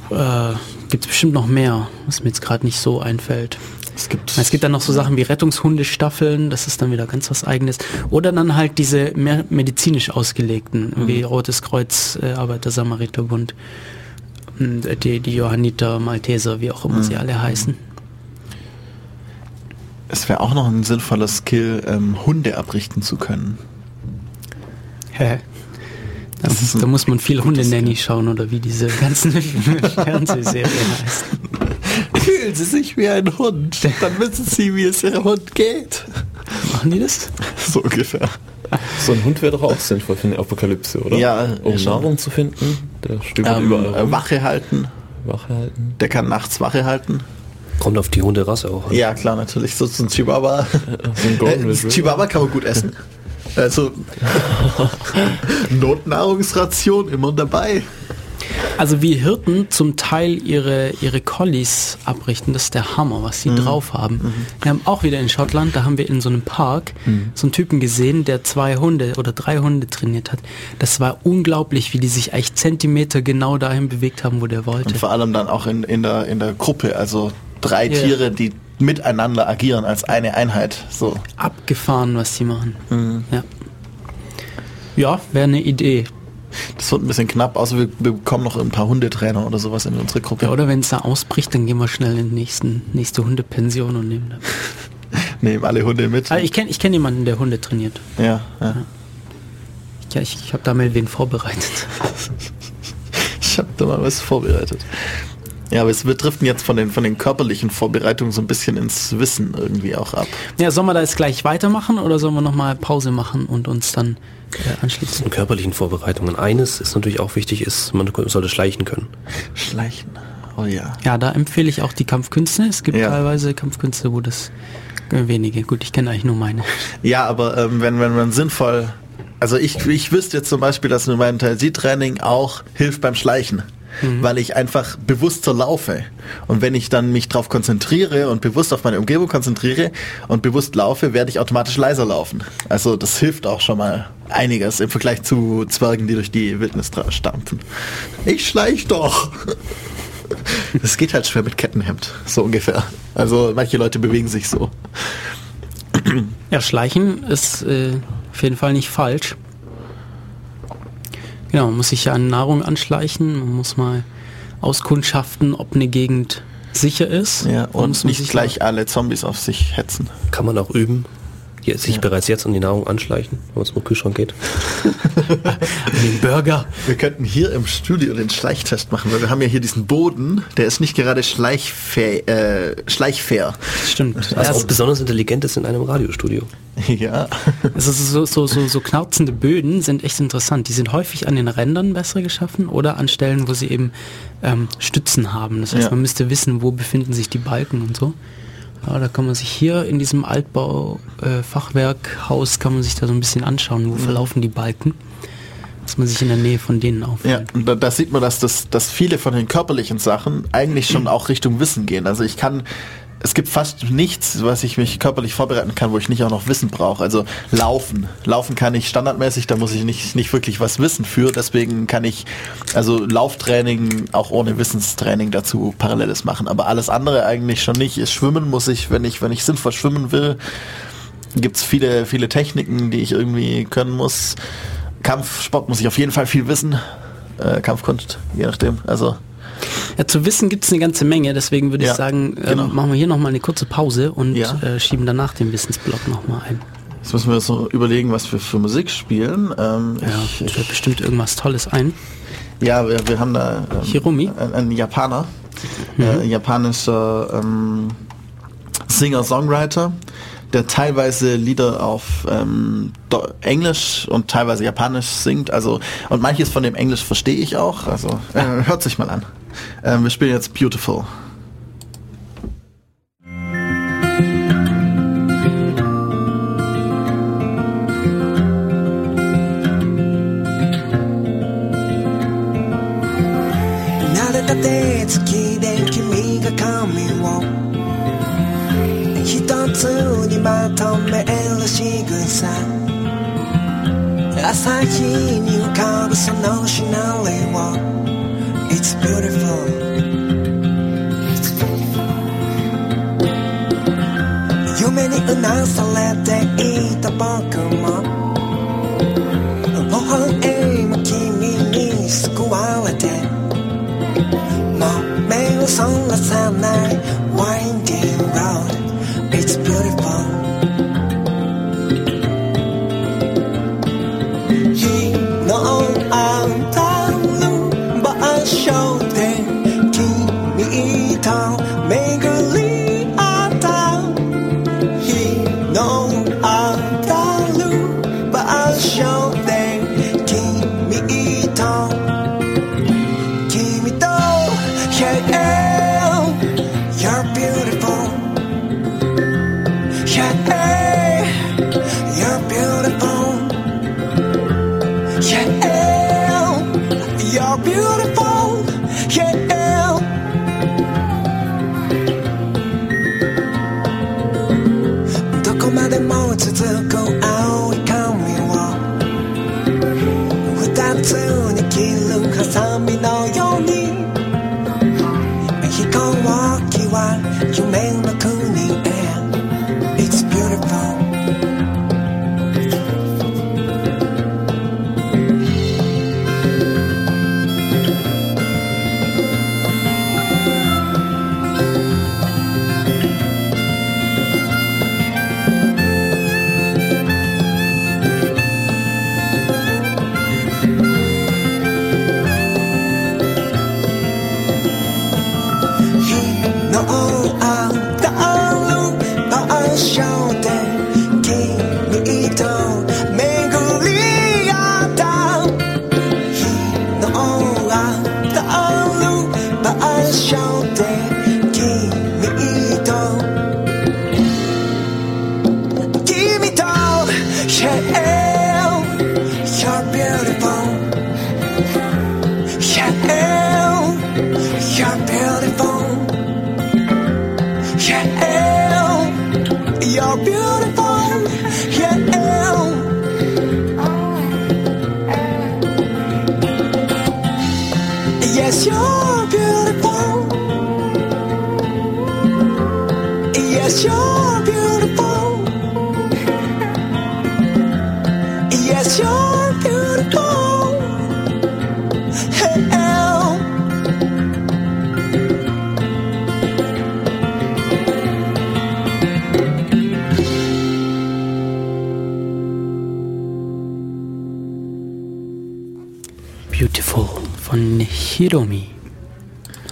äh, gibt es bestimmt noch mehr, was mir jetzt gerade nicht so einfällt. Es gibt, Es gibt dann noch so Sachen wie Rettungshundestaffeln, das ist dann wieder ganz was eigenes. Oder dann halt diese mehr medizinisch ausgelegten, wie Rotes Kreuz, äh, Arbeiter Samariterbund, und, äh, die, die Johanniter, Malteser, wie auch immer sie alle heißen. es wäre auch noch ein sinnvoller Skill, ähm, Hunde abrichten zu können. Hä? Das da muss man viel Hunde-Nanny schauen oder wie diese ganzen Fernsehserien heißen. Fühlen Sie sich wie ein Hund, dann wissen Sie, wie es Ihrem Hund geht. Machen die das? So ungefähr. So ein Hund wäre doch auch sinnvoll für eine Apokalypse, oder? Ja, Um ja. Nahrung zu finden, der stöbert Ähm, überall rum. Wache halten. Wache halten. Der kann nachts Wache halten. Kommt auf die Hunderasse auch an. Ja, klar, natürlich. So, so ein Chihuahua. So ein Äh. Chihuahua kann man gut essen. Also Notnahrungsration immer dabei. Also wie Hirten zum Teil ihre, ihre Collies abrichten, das ist der Hammer, was sie drauf haben. Wir haben auch wieder in Schottland, da haben wir in so einem Park so einen Typen gesehen, der zwei Hunde oder drei Hunde trainiert hat. Das war unglaublich, wie die sich echt Zentimeter genau dahin bewegt haben, wo der wollte. Und vor allem dann auch in, in, der, in der Gruppe. Also drei Ja. Tiere, die miteinander agieren als eine Einheit. So. Abgefahren, was sie machen. Ja, ja wäre eine Idee. Das wird ein bisschen knapp, außer wir bekommen noch ein paar Hundetrainer oder sowas in unsere Gruppe. Ja, oder wenn es da ausbricht, dann gehen wir schnell in die nächsten, nächste Hundepension und nehmen da. Nehmen alle Hunde mit. Also ich kenne ich kenn jemanden, der Hunde trainiert. Ja, ja. Ja, ich, ich habe da mal wen vorbereitet. Ich habe da mal was vorbereitet. Ja, aber es, wir driften jetzt von den, von den körperlichen Vorbereitungen so ein bisschen ins Wissen irgendwie auch ab. Ja, sollen wir da jetzt gleich weitermachen oder sollen wir nochmal Pause machen und uns dann äh, anschließen? In körperlichen Vorbereitungen. Eines ist natürlich auch wichtig, ist, man sollte schleichen können. Schleichen. Oh ja. Ja, da empfehle ich auch die Kampfkünste. Es gibt Ja. teilweise Kampfkünste, wo das äh, wenige. Gut, ich kenne eigentlich nur meine. Ja, aber ähm, wenn, wenn man sinnvoll. Also ich, ich wüsste jetzt zum Beispiel, dass mein Tai-Chi-Training auch hilft beim Schleichen. Weil ich einfach bewusster laufe. Und wenn ich dann mich darauf konzentriere und bewusst auf meine Umgebung konzentriere und bewusst laufe, werde ich automatisch leiser laufen. Also das hilft auch schon mal einiges im Vergleich zu Zwergen, die durch die Wildnis stampfen. Ich schleich doch! Das geht halt schwer mit Kettenhemd, so ungefähr. Also manche Leute bewegen sich so. Ja, Schleichen ist äh, auf jeden Fall nicht falsch. Genau, man muss sich ja an Nahrung anschleichen, man muss mal auskundschaften, ob eine Gegend sicher ist. Ja, und nicht gleich alle Zombies auf sich hetzen. Kann man auch üben. Sich Ja. bereits jetzt an die Nahrung anschleichen, wenn es im Kühlschrank geht. an den Burger. Wir könnten hier im Studio den Schleichtest machen, weil wir haben ja hier diesen Boden, der ist nicht gerade schleichfair. Äh, schleichfair. Stimmt. Was Ja, auch es, besonders intelligent ist in einem Radiostudio. ja. es ist so, so, so, so knarzende Böden sind echt interessant. Die sind häufig an den Rändern besser geschaffen oder an Stellen, wo sie eben ähm, Stützen haben. Das heißt, Ja. man müsste wissen, wo befinden sich die Balken und so. Ja, da kann man sich hier in diesem Altbau-Fachwerkhaus kann man sich da so ein bisschen anschauen, wo verlaufen die Balken. Dass man sich in der Nähe von denen Ja, aufhält. und da, da sieht man, dass, das, dass viele von den körperlichen Sachen eigentlich schon auch Richtung Wissen gehen. Also ich kann, es gibt fast nichts, was ich mich körperlich vorbereiten kann, wo ich nicht auch noch Wissen brauche. Also laufen. Laufen kann ich standardmäßig, da muss ich nicht, nicht wirklich was wissen für. Deswegen kann ich also Lauftraining auch ohne Wissenstraining dazu Paralleles machen. Aber alles andere eigentlich schon nicht. Schwimmen muss ich, wenn ich, wenn ich sinnvoll schwimmen will, gibt's viele, viele Techniken, die ich irgendwie können muss. Kampfsport muss ich auf jeden Fall viel wissen. Äh, Kampfkunst, je nachdem. Also Ja, zu wissen gibt es eine ganze Menge, deswegen würde Ja, ich sagen, ähm, genau. machen wir hier nochmal eine kurze Pause und Ja. äh, schieben danach den Wissensblock nochmal ein. jetzt müssen wir so überlegen, was wir für Musik spielen. Ähm, Ja, ich, uns fällt bestimmt irgendwas Tolles ein. ja wir, wir haben da ähm, Hiromi? einen, einen Japaner, äh, ein japanischer ähm, Singer-Songwriter, der teilweise Lieder auf ähm, Englisch und teilweise Japanisch singt. Also und manches von dem Englisch verstehe ich auch. Also äh, hört sich mal an. Ähm, wir spielen jetzt Beautiful.「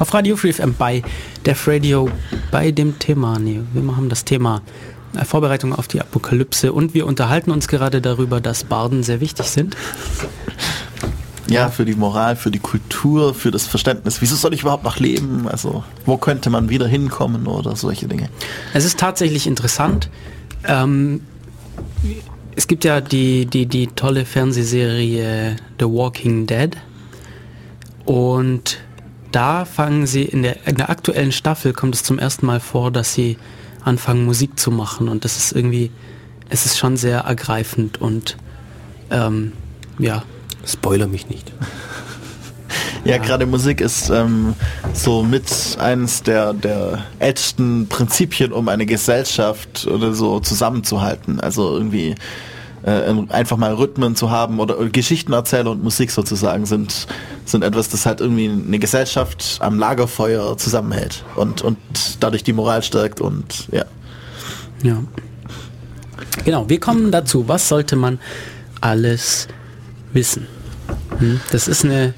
Auf Radio Free FM bei Def Radio bei dem Thema, nee, wir machen das Thema äh, Vorbereitung auf die Apokalypse und wir unterhalten uns gerade darüber, dass Barden sehr wichtig sind. Ja, für die Moral, für die Kultur, für das Verständnis. Wieso soll ich überhaupt noch leben? Also, wo könnte man wieder hinkommen oder solche Dinge? Es ist tatsächlich interessant. Ähm, es gibt ja die, die, die tolle Fernsehserie The Walking Dead. Und da fangen sie, in der, in der aktuellen Staffel kommt es zum ersten Mal vor, dass sie anfangen Musik zu machen. Und das ist irgendwie, es ist schon sehr ergreifend und ähm, ja, Spoiler mich nicht. Ja, gerade Musik ist ähm, so mit eines der, der ältesten Prinzipien, um eine Gesellschaft oder so zusammenzuhalten. Also irgendwie äh, einfach mal Rhythmen zu haben oder Geschichten erzählen und Musik sozusagen sind, sind etwas, das halt irgendwie eine Gesellschaft am Lagerfeuer zusammenhält und, und dadurch die Moral stärkt und ja. Ja. Genau, wir kommen dazu. Was sollte man alles wissen? Hm, Das ist eine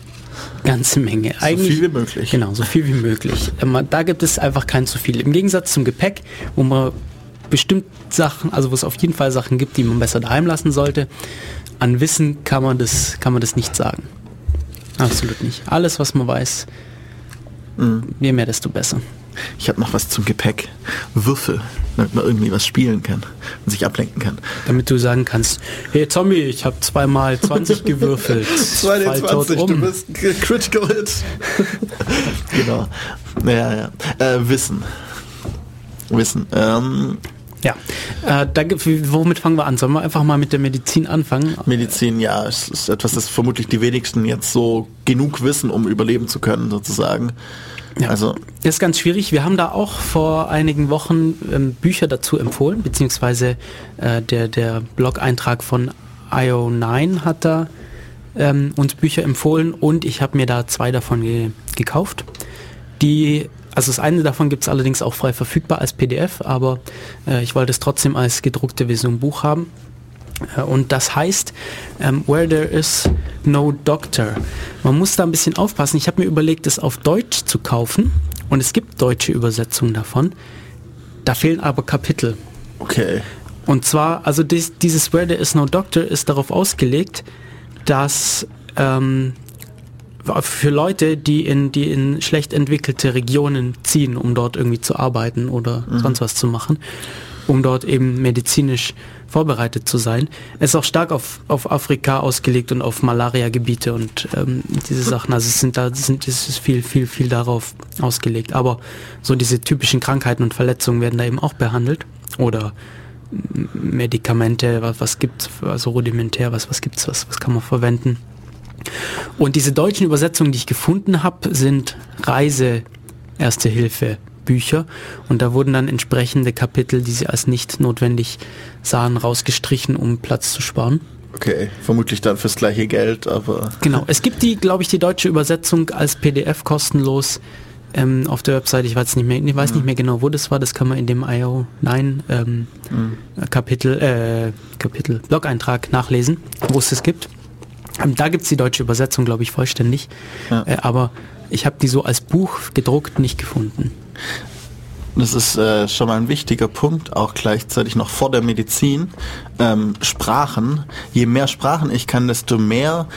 ganze Menge. So viel wie möglich. Genau, so viel wie möglich. Ähm, Da gibt es einfach kein zu viel. Im Gegensatz zum Gepäck, wo man bestimmt Sachen, also wo es auf jeden Fall Sachen gibt, die man besser daheim lassen sollte, an Wissen kann man das, kann man das nicht sagen. Absolut nicht. Alles, was man weiß, je mehr, desto besser. Ich habe noch was zum Gepäck. Würfel, damit man irgendwie was spielen kann und sich ablenken kann. Damit du sagen kannst, hey Tommy, ich habe zweimal 20 gewürfelt. Fall tot um. bist ein Critical Hit. genau. Ja, ja. Äh, Wissen. Wissen. Ähm, Ja, äh, da, womit fangen wir an? Sollen wir einfach mal mit der Medizin anfangen? Medizin, ja, es ist etwas, das vermutlich die wenigsten jetzt so genug wissen, um überleben zu können, sozusagen. Ja. Also, Das ist ganz schwierig. Wir haben da auch vor einigen Wochen ähm, Bücher dazu empfohlen, beziehungsweise äh, der, der Blog-Eintrag von IO9 hat da ähm, uns Bücher empfohlen und ich habe mir da zwei davon ge gekauft. Die, also das eine davon gibt es allerdings auch frei verfügbar als PDF, aber äh, ich wollte es trotzdem als gedruckte Version Buch haben. Äh, Und das heißt, ähm, Where There Is No Doctor. Man muss da ein bisschen aufpassen. Ich habe mir überlegt, es auf Deutsch zu kaufen. Und es gibt deutsche Übersetzungen davon. Da fehlen aber Kapitel. okay. Und zwar, also dies, dieses Where There Is No Doctor ist darauf ausgelegt, dass ähm, für Leute, die in, die in schlecht entwickelte Regionen ziehen, um dort irgendwie zu arbeiten oder sonst was zu machen, um dort eben medizinisch vorbereitet zu sein. Es ist auch stark auf, auf Afrika ausgelegt und auf Malaria-Gebiete und ähm, diese Sachen. Also es sind da sind es ist viel, viel, viel darauf ausgelegt. Aber so diese typischen Krankheiten und Verletzungen werden da eben auch behandelt. Oder Medikamente, was, was gibt's, also rudimentär, was, was gibt's, was, was kann man verwenden. Und diese deutschen Übersetzungen, die ich gefunden habe, sind Reise Erste Hilfe Bücher und da wurden dann entsprechende Kapitel, die sie als nicht notwendig sahen, rausgestrichen, um Platz zu sparen. Okay. Vermutlich dann fürs gleiche Geld, aber. Genau, es gibt die, glaube ich, die deutsche Übersetzung als PDF kostenlos ähm, auf der Website. Ich weiß nicht mehr, ich weiß nicht mehr genau, wo das war. Das kann man in dem IO9 ähm, Kapitel, äh, Kapitel, Blog-Eintrag nachlesen, wo es das gibt. Ähm, da gibt's die deutsche Übersetzung, glaube ich, vollständig. Ja. Äh, aber ich habe die so als Buch gedruckt nicht gefunden. Das ist äh, schon mal ein wichtiger Punkt, auch gleichzeitig noch vor der Medizin. Ähm, Sprachen. Je mehr Sprachen ich kann, desto mehr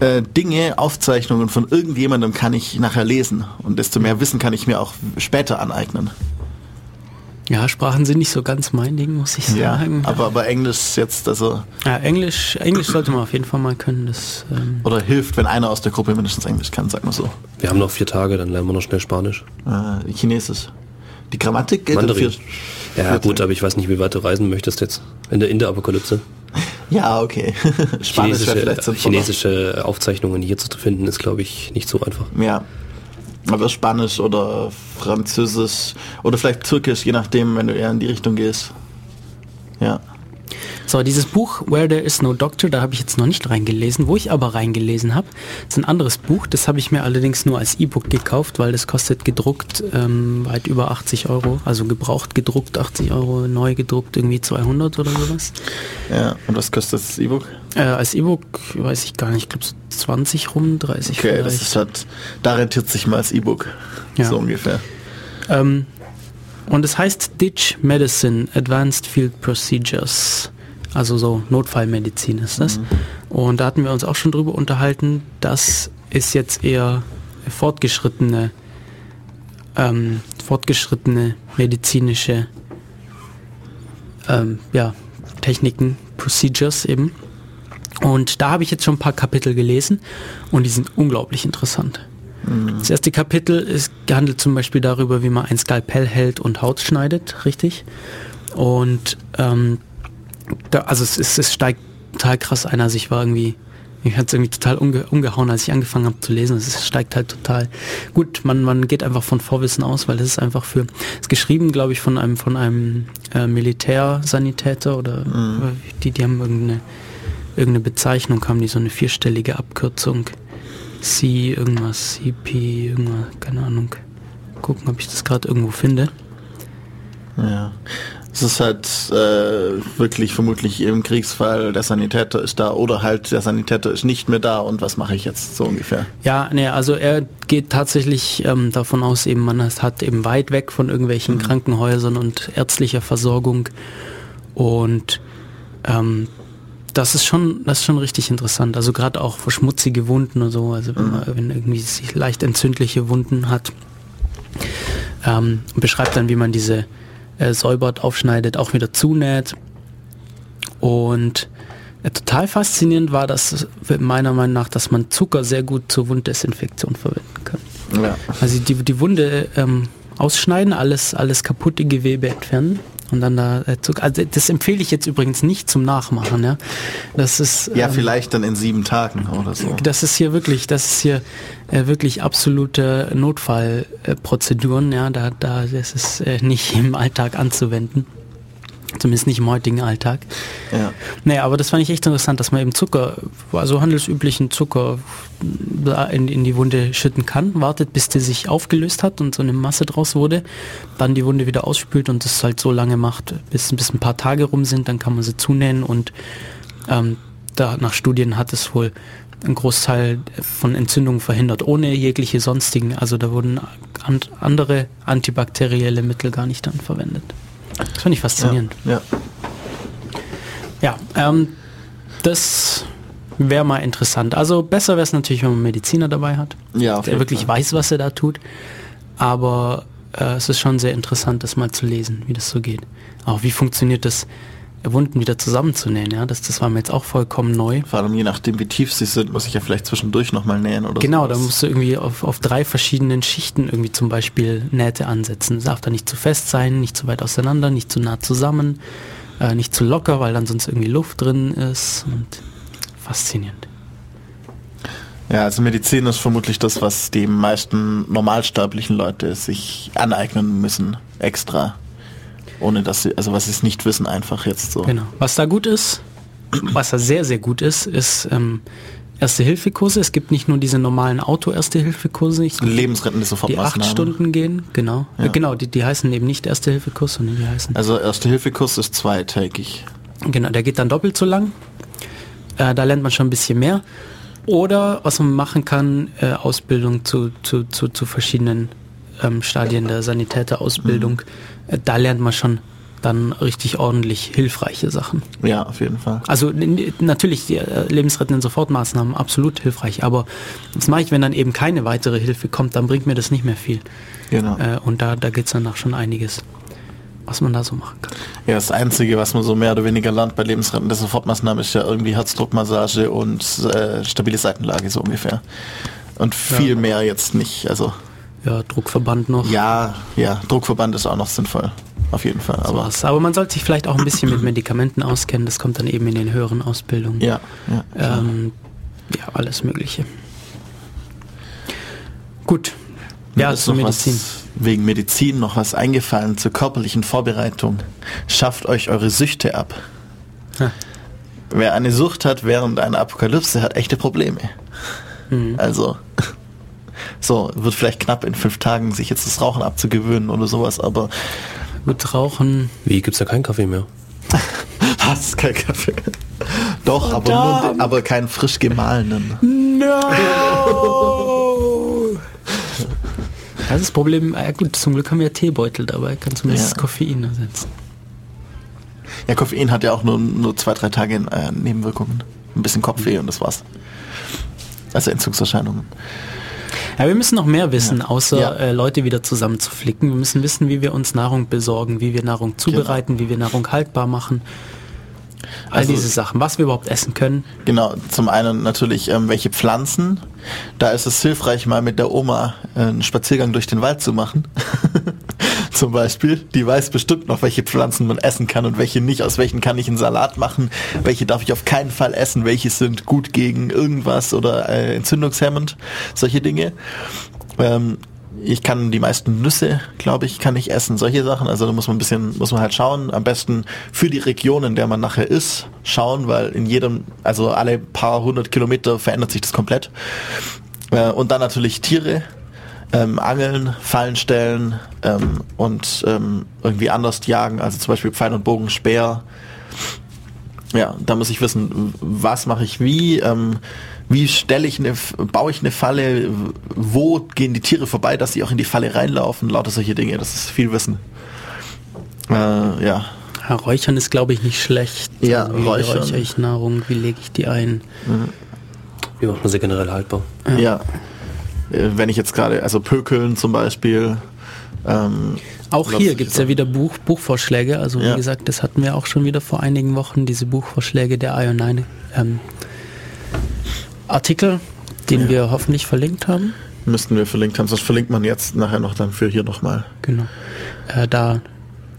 äh, Dinge, Aufzeichnungen von irgendjemandem kann ich nachher lesen. Und desto mehr Wissen kann ich mir auch später aneignen. Ja, Sprachen sind nicht so ganz mein Ding, muss ich Ja, sagen. aber, aber Englisch jetzt, also, ja, Englisch, Englisch sollte man auf jeden Fall mal können. Das, ähm, oder hilft, wenn einer aus der Gruppe mindestens Englisch kann, sag mal so. Wir haben noch vier Tage, dann lernen wir noch schnell Spanisch. Äh, Chinesisch. Die Grammatik gilt in Mandarin. vier- Ja vier- gut, aber ich weiß nicht, wie weit du reisen möchtest jetzt. In der, in der Apokalypse. Ja, okay. Spanisch wäre Chinesische, vielleicht sinnvoller. chinesische Aufzeichnungen hier zu finden, ist glaube ich nicht so einfach. Ja. Aber Spanisch oder Französisch oder vielleicht Türkisch, je nachdem, wenn du eher in die Richtung gehst. Ja. So, dieses Buch Where There Is No Doctor, da habe ich jetzt noch nicht reingelesen. Wo ich aber reingelesen habe, ist ein anderes Buch. Das habe ich mir allerdings nur als E-Book gekauft, weil das kostet gedruckt ähm, weit über 80 Euro. Also gebraucht gedruckt 80 Euro, neu gedruckt irgendwie 200 oder sowas. Ja, und was kostet das E-Book? Äh, als E-Book weiß ich gar nicht, ich glaube so 20 rum, 30 Okay, vielleicht. das ist halt, da rentiert sich mal als E-Book. Ja. So ungefähr. Ähm, und es heißt Ditch Medicine Advanced Field Procedures. Also so Notfallmedizin ist das. Und da hatten wir uns auch schon drüber unterhalten. Das ist jetzt eher fortgeschrittene, ähm, fortgeschrittene medizinische ähm, ja, Techniken, Procedures eben. Und da habe ich jetzt schon ein paar Kapitel gelesen und die sind unglaublich interessant. Das erste Kapitel ist, handelt zum Beispiel darüber, wie man ein Skalpell hält und Haut schneidet, richtig? Und ähm, da, also es, ist, es steigt total krass ein. Also ich war irgendwie, ich hat es irgendwie total umge umgehauen, als ich angefangen habe zu lesen. Es steigt halt total. Gut, man, man geht einfach von Vorwissen aus, weil es ist einfach für, es ist geschrieben, glaube ich, von einem von einem äh, Militärsanitäter oder die, die haben irgendeine irgendeine Bezeichnung, haben die so eine vierstellige Abkürzung. C, irgendwas, CP, irgendwas, keine Ahnung. Gucken, ob ich das gerade irgendwo finde. Ja. Es ist halt äh, wirklich vermutlich im Kriegsfall, der Sanitäter ist da oder halt der Sanitäter ist nicht mehr da und was mache ich jetzt so ungefähr? Ja, nee, also er geht tatsächlich ähm, davon aus, eben man hat eben weit weg von irgendwelchen Krankenhäusern und ärztlicher Versorgung und ähm, das ist schon, das ist schon richtig interessant. Also gerade auch für schmutzige Wunden und so, also wenn, man, wenn irgendwie sich leicht entzündliche Wunden hat, ähm, beschreibt dann, wie man diese äh, säubert, aufschneidet, auch wieder zunäht. Und äh, total faszinierend war das äh, meiner Meinung nach, dass man Zucker sehr gut zur Wunddesinfektion verwenden kann. Ja. Also die, die Wunde ähm, ausschneiden, alles, alles kaputte Gewebe entfernen und dann da äh, Zucker. Also das empfehle ich jetzt übrigens nicht zum Nachmachen. Ja, das ist Ja, ähm, vielleicht dann in sieben Tagen oder so. das ist hier wirklich, das ist hier äh, wirklich absolute Notfallprozeduren. Ja, da, da, das ist äh, nicht im Alltag anzuwenden. Zumindest nicht im heutigen Alltag. Ja. Naja, aber das fand ich echt interessant, dass man eben Zucker, also handelsüblichen Zucker in, in die Wunde schütten kann, wartet, bis die sich aufgelöst hat und so eine Masse draus wurde, dann die Wunde wieder ausspült und das halt so lange macht, bis, bis ein paar Tage rum sind, dann kann man sie zunähen und ähm, da nach Studien hat es wohl einen Großteil von Entzündungen verhindert, ohne jegliche sonstigen. Also da wurden an, andere antibakterielle Mittel gar nicht dann verwendet. Das fand ich faszinierend. Ja. Ja, ähm, das wäre mal interessant. Also besser wäre es natürlich, wenn man einen Mediziner dabei hat, Ja, der wirklich Fall. weiß, was er da tut. Aber äh, es ist schon sehr interessant, das mal zu lesen, wie das so geht. Auch wie funktioniert das, Wunden wieder zusammenzunähen. Ja, das, das war mir jetzt auch vollkommen neu. Vor allem je nachdem, wie tief sie sind, muss ich ja vielleicht zwischendurch nochmal nähen oder Genau, da sowas. musst du irgendwie auf, auf drei verschiedenen Schichten irgendwie zum Beispiel Nähte ansetzen. Es darf da nicht zu fest sein, nicht zu weit auseinander, nicht zu nah zusammen, äh, nicht zu locker, weil dann sonst irgendwie Luft drin ist und faszinierend. Ja, also Medizin ist vermutlich das, was die meisten normalsterblichen Leute sich aneignen müssen, extra. Ohne dass sie, also was sie es nicht wissen, einfach jetzt so. Genau. Was da gut ist, was da sehr, sehr gut ist, ist ähm, Erste-Hilfe-Kurse. Es gibt nicht nur diese normalen Auto-Erste-Hilfe-Kurse, ich- Lebensrettende die acht Sofortmaßnahmen. Stunden gehen, genau. Ja. Äh, Genau, die, die heißen eben nicht Erste-Hilfe-Kurs, sondern die heißen Also Erste-Hilfe-Kurs ist zweitägig. Genau, der geht dann doppelt so lang. Äh, da lernt man schon ein bisschen mehr. Oder was man machen kann, äh, Ausbildung zu, zu, zu, zu verschiedenen ähm, Stadien der Sanitäterausbildung. Äh, da lernt man schon dann richtig ordentlich hilfreiche Sachen. Ja, auf jeden Fall. Also natürlich die äh, lebensrettenden Sofortmaßnahmen absolut hilfreich, aber das mache ich, wenn dann eben keine weitere Hilfe kommt, dann bringt mir das nicht mehr viel. Genau. Äh, und da, da geht es dann auch schon einiges, was man da so machen kann. Ja, das Einzige, was man so mehr oder weniger lernt bei lebensrettenden Sofortmaßnahmen, ist ja irgendwie Herzdruckmassage und äh, stabile Seitenlage so ungefähr. Und viel mehr jetzt nicht. Also Ja, Druckverband noch. ja, ja, Druckverband ist auch noch sinnvoll. Auf jeden Fall. Aber sowas. Aber man sollte sich vielleicht auch ein bisschen mit Medikamenten auskennen. Das kommt dann eben in den höheren Ausbildungen. ja, ja. ähm, ja alles Mögliche. Gut. Mir Ja, ist zur noch Medizin. Was, wegen Medizin noch was eingefallen zur körperlichen Vorbereitung. Schafft euch eure Süchte ab. Wer eine Sucht hat während einer Apokalypse, hat echte Probleme. Also, so, wird vielleicht knapp in fünf Tagen sich jetzt das Rauchen abzugewöhnen oder sowas, aber Gut rauchen. Wie gibt's da keinen Kaffee mehr? was? Kein Kaffee. Doch, aber, nur, aber keinen frisch gemahlenen. Das ist das Problem. Ja gut, zum Glück haben wir Teebeutel dabei. Kann zumindest Ja. das Koffein ersetzen. Ja, Koffein hat ja auch nur, nur zwei, drei Tage äh, Nebenwirkungen. Ein bisschen Kopfweh und das war's. Also Entzugserscheinungen. Ja, wir müssen noch mehr wissen, Ja. außer Ja. Äh, Leute wieder zusammenzuflicken. Wir müssen wissen, wie wir uns Nahrung besorgen, wie wir Nahrung zubereiten, wie wir Nahrung haltbar machen. All Also- diese Sachen, was wir überhaupt essen können. Genau, zum einen natürlich, ähm, welche Pflanzen. Da ist es hilfreich, mal mit der Oma äh, einen Spaziergang durch den Wald zu machen. zum Beispiel. Die weiß bestimmt noch, welche Pflanzen man essen kann und welche nicht. Aus welchen kann ich einen Salat machen. Welche darf ich auf keinen Fall essen. Welche sind gut gegen irgendwas oder äh, entzündungshemmend. Solche Dinge. Ähm, ich kann die meisten Nüsse, glaube ich, kann ich essen. Solche Sachen. Also da muss man ein bisschen, muss man halt schauen. Am besten für die Region, in der man nachher ist, schauen, weil in jedem, also alle paar hundert Kilometer verändert sich das komplett. Äh, und dann natürlich Tiere. Ähm, Angeln, Fallen stellen ähm, und ähm, irgendwie anders jagen, also zum Beispiel Pfeil und Bogen, Speer. Ja, da muss ich wissen, was mache ich wie, ähm, wie stelle ich eine, baue ich eine Falle, wo gehen die Tiere vorbei, dass sie auch in die Falle reinlaufen, lauter solche Dinge, das ist viel Wissen. Äh, ja, Ja, Räuchern ist, glaube ich, nicht schlecht. Ja, also, wie Räuchern. räuchere ich Nahrung, wie lege ich die ein? Wie macht man sie generell haltbar? ja. Äh, Wenn ich jetzt gerade, also Pökeln zum Beispiel, ähm, Auch hier gibt es ja wieder Buch, Buchvorschläge. Also Ja. wie gesagt, das hatten wir auch schon wieder vor einigen Wochen, diese Buchvorschläge der Ionine ähm, Artikel, den wir hoffentlich verlinkt haben. müssten wir verlinkt haben, sonst verlinkt man jetzt nachher noch dann für hier nochmal. Genau. Äh, da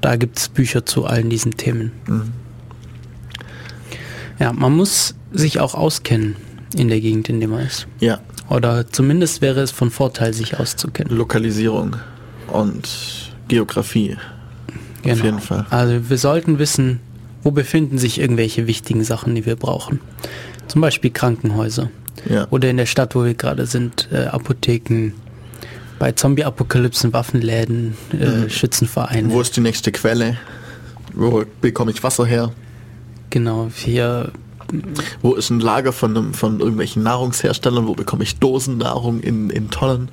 da gibt es Bücher zu allen diesen Themen. Ja, man muss sich auch auskennen in der Gegend, in der man ist. Ja, Oder zumindest wäre es von Vorteil, sich auszukennen. Lokalisierung und Geografie. Genau. jeden Fall. Also wir sollten wissen, wo befinden sich irgendwelche wichtigen Sachen, die wir brauchen. Zum Beispiel Krankenhäuser. Ja. Oder in der Stadt, wo wir gerade sind, äh, Apotheken, bei Zombie-Apokalypsen, Waffenläden, äh, Schützenvereine. Wo ist die nächste Quelle? Wo bekomme ich Wasser her? genau, hier Wo ist ein Lager von, einem, von irgendwelchen Nahrungsherstellern? Wo bekomme ich Dosennahrung in, in Tonnen,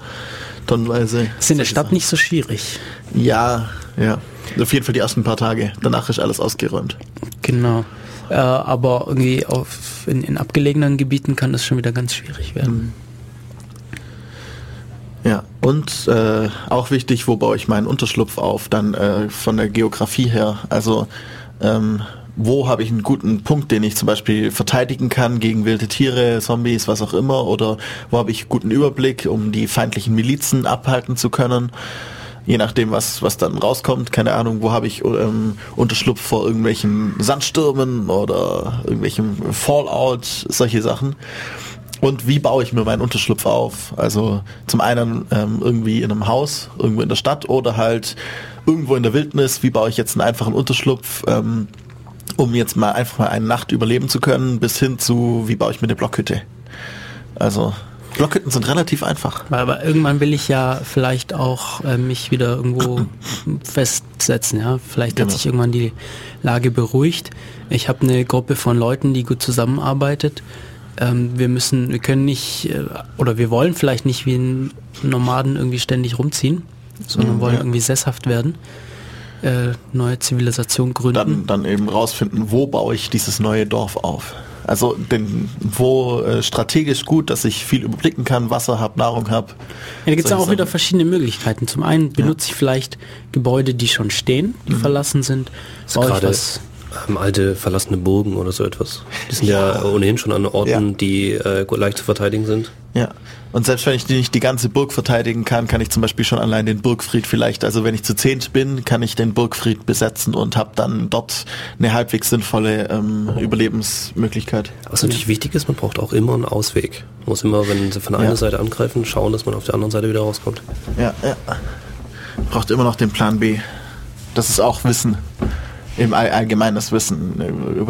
tonnenweise? ist in der Stadt Sachen. nicht so schwierig. Ja, ja. Auf jeden Fall die ersten paar Tage. Danach ist alles ausgeräumt. Genau. Äh, aber irgendwie auf, in, in abgelegenen Gebieten kann das schon wieder ganz schwierig werden. Ja, und äh, auch wichtig, wo baue ich meinen Unterschlupf auf, dann äh, von der Geografie her. Also ähm, wo habe ich einen guten Punkt, den ich zum Beispiel verteidigen kann gegen wilde Tiere, Zombies, was auch immer, oder wo habe ich guten Überblick, um die feindlichen Milizen abhalten zu können. Je nachdem, was, was dann rauskommt, keine Ahnung, wo habe ich ähm, Unterschlupf vor irgendwelchen Sandstürmen oder irgendwelchem Fallout, solche Sachen. Und wie baue ich mir meinen Unterschlupf auf? Also zum einen ähm, irgendwie in einem Haus, irgendwo in der Stadt oder halt irgendwo in der Wildnis. Wie baue ich jetzt einen einfachen Unterschlupf, ähm, um jetzt mal einfach mal eine Nacht überleben zu können, bis hin zu, wie baue ich mir eine Blockhütte? Also Blockhütten sind relativ einfach. Aber, irgendwann will ich ja vielleicht auch äh, mich wieder irgendwo festsetzen, ja. Vielleicht hat Genau. sich irgendwann die Lage beruhigt. Ich habe eine Gruppe von Leuten, die gut zusammenarbeitet. Ähm, wir müssen, wir können nicht, äh, oder wir wollen vielleicht nicht wie ein Nomaden irgendwie ständig rumziehen, sondern Mhm, wollen ja. irgendwie sesshaft werden, äh, neue Zivilisation gründen. Dann, dann eben rausfinden, wo baue ich dieses neue Dorf auf. Also den, wo äh, strategisch gut, dass ich viel überblicken kann, Wasser habe, Nahrung habe. Ja, da gibt es auch wieder Sachen. verschiedene Möglichkeiten. Zum einen benutze ich vielleicht Gebäude, die schon stehen, die Mhm. verlassen sind. So Baue ich gerade ähm, alte verlassene Burgen oder so etwas. Die sind ja, ohnehin schon an Orten, Ja. die äh, leicht zu verteidigen sind. Ja. Und selbst wenn ich nicht die ganze Burg verteidigen kann, kann ich zum Beispiel schon allein den Burgfried vielleicht, also wenn ich zu zehnt bin, kann ich den Burgfried besetzen und habe dann dort eine halbwegs sinnvolle ähm, Überlebensmöglichkeit. Was natürlich wichtig ist, man braucht auch immer einen Ausweg. Man muss immer, wenn sie von einer Ja. Seite angreifen, schauen, dass man auf der anderen Seite wieder rauskommt. Ja, ja. Braucht immer noch den Plan B. Das ist auch Wissen. Im All allgemeines Wissen äh, über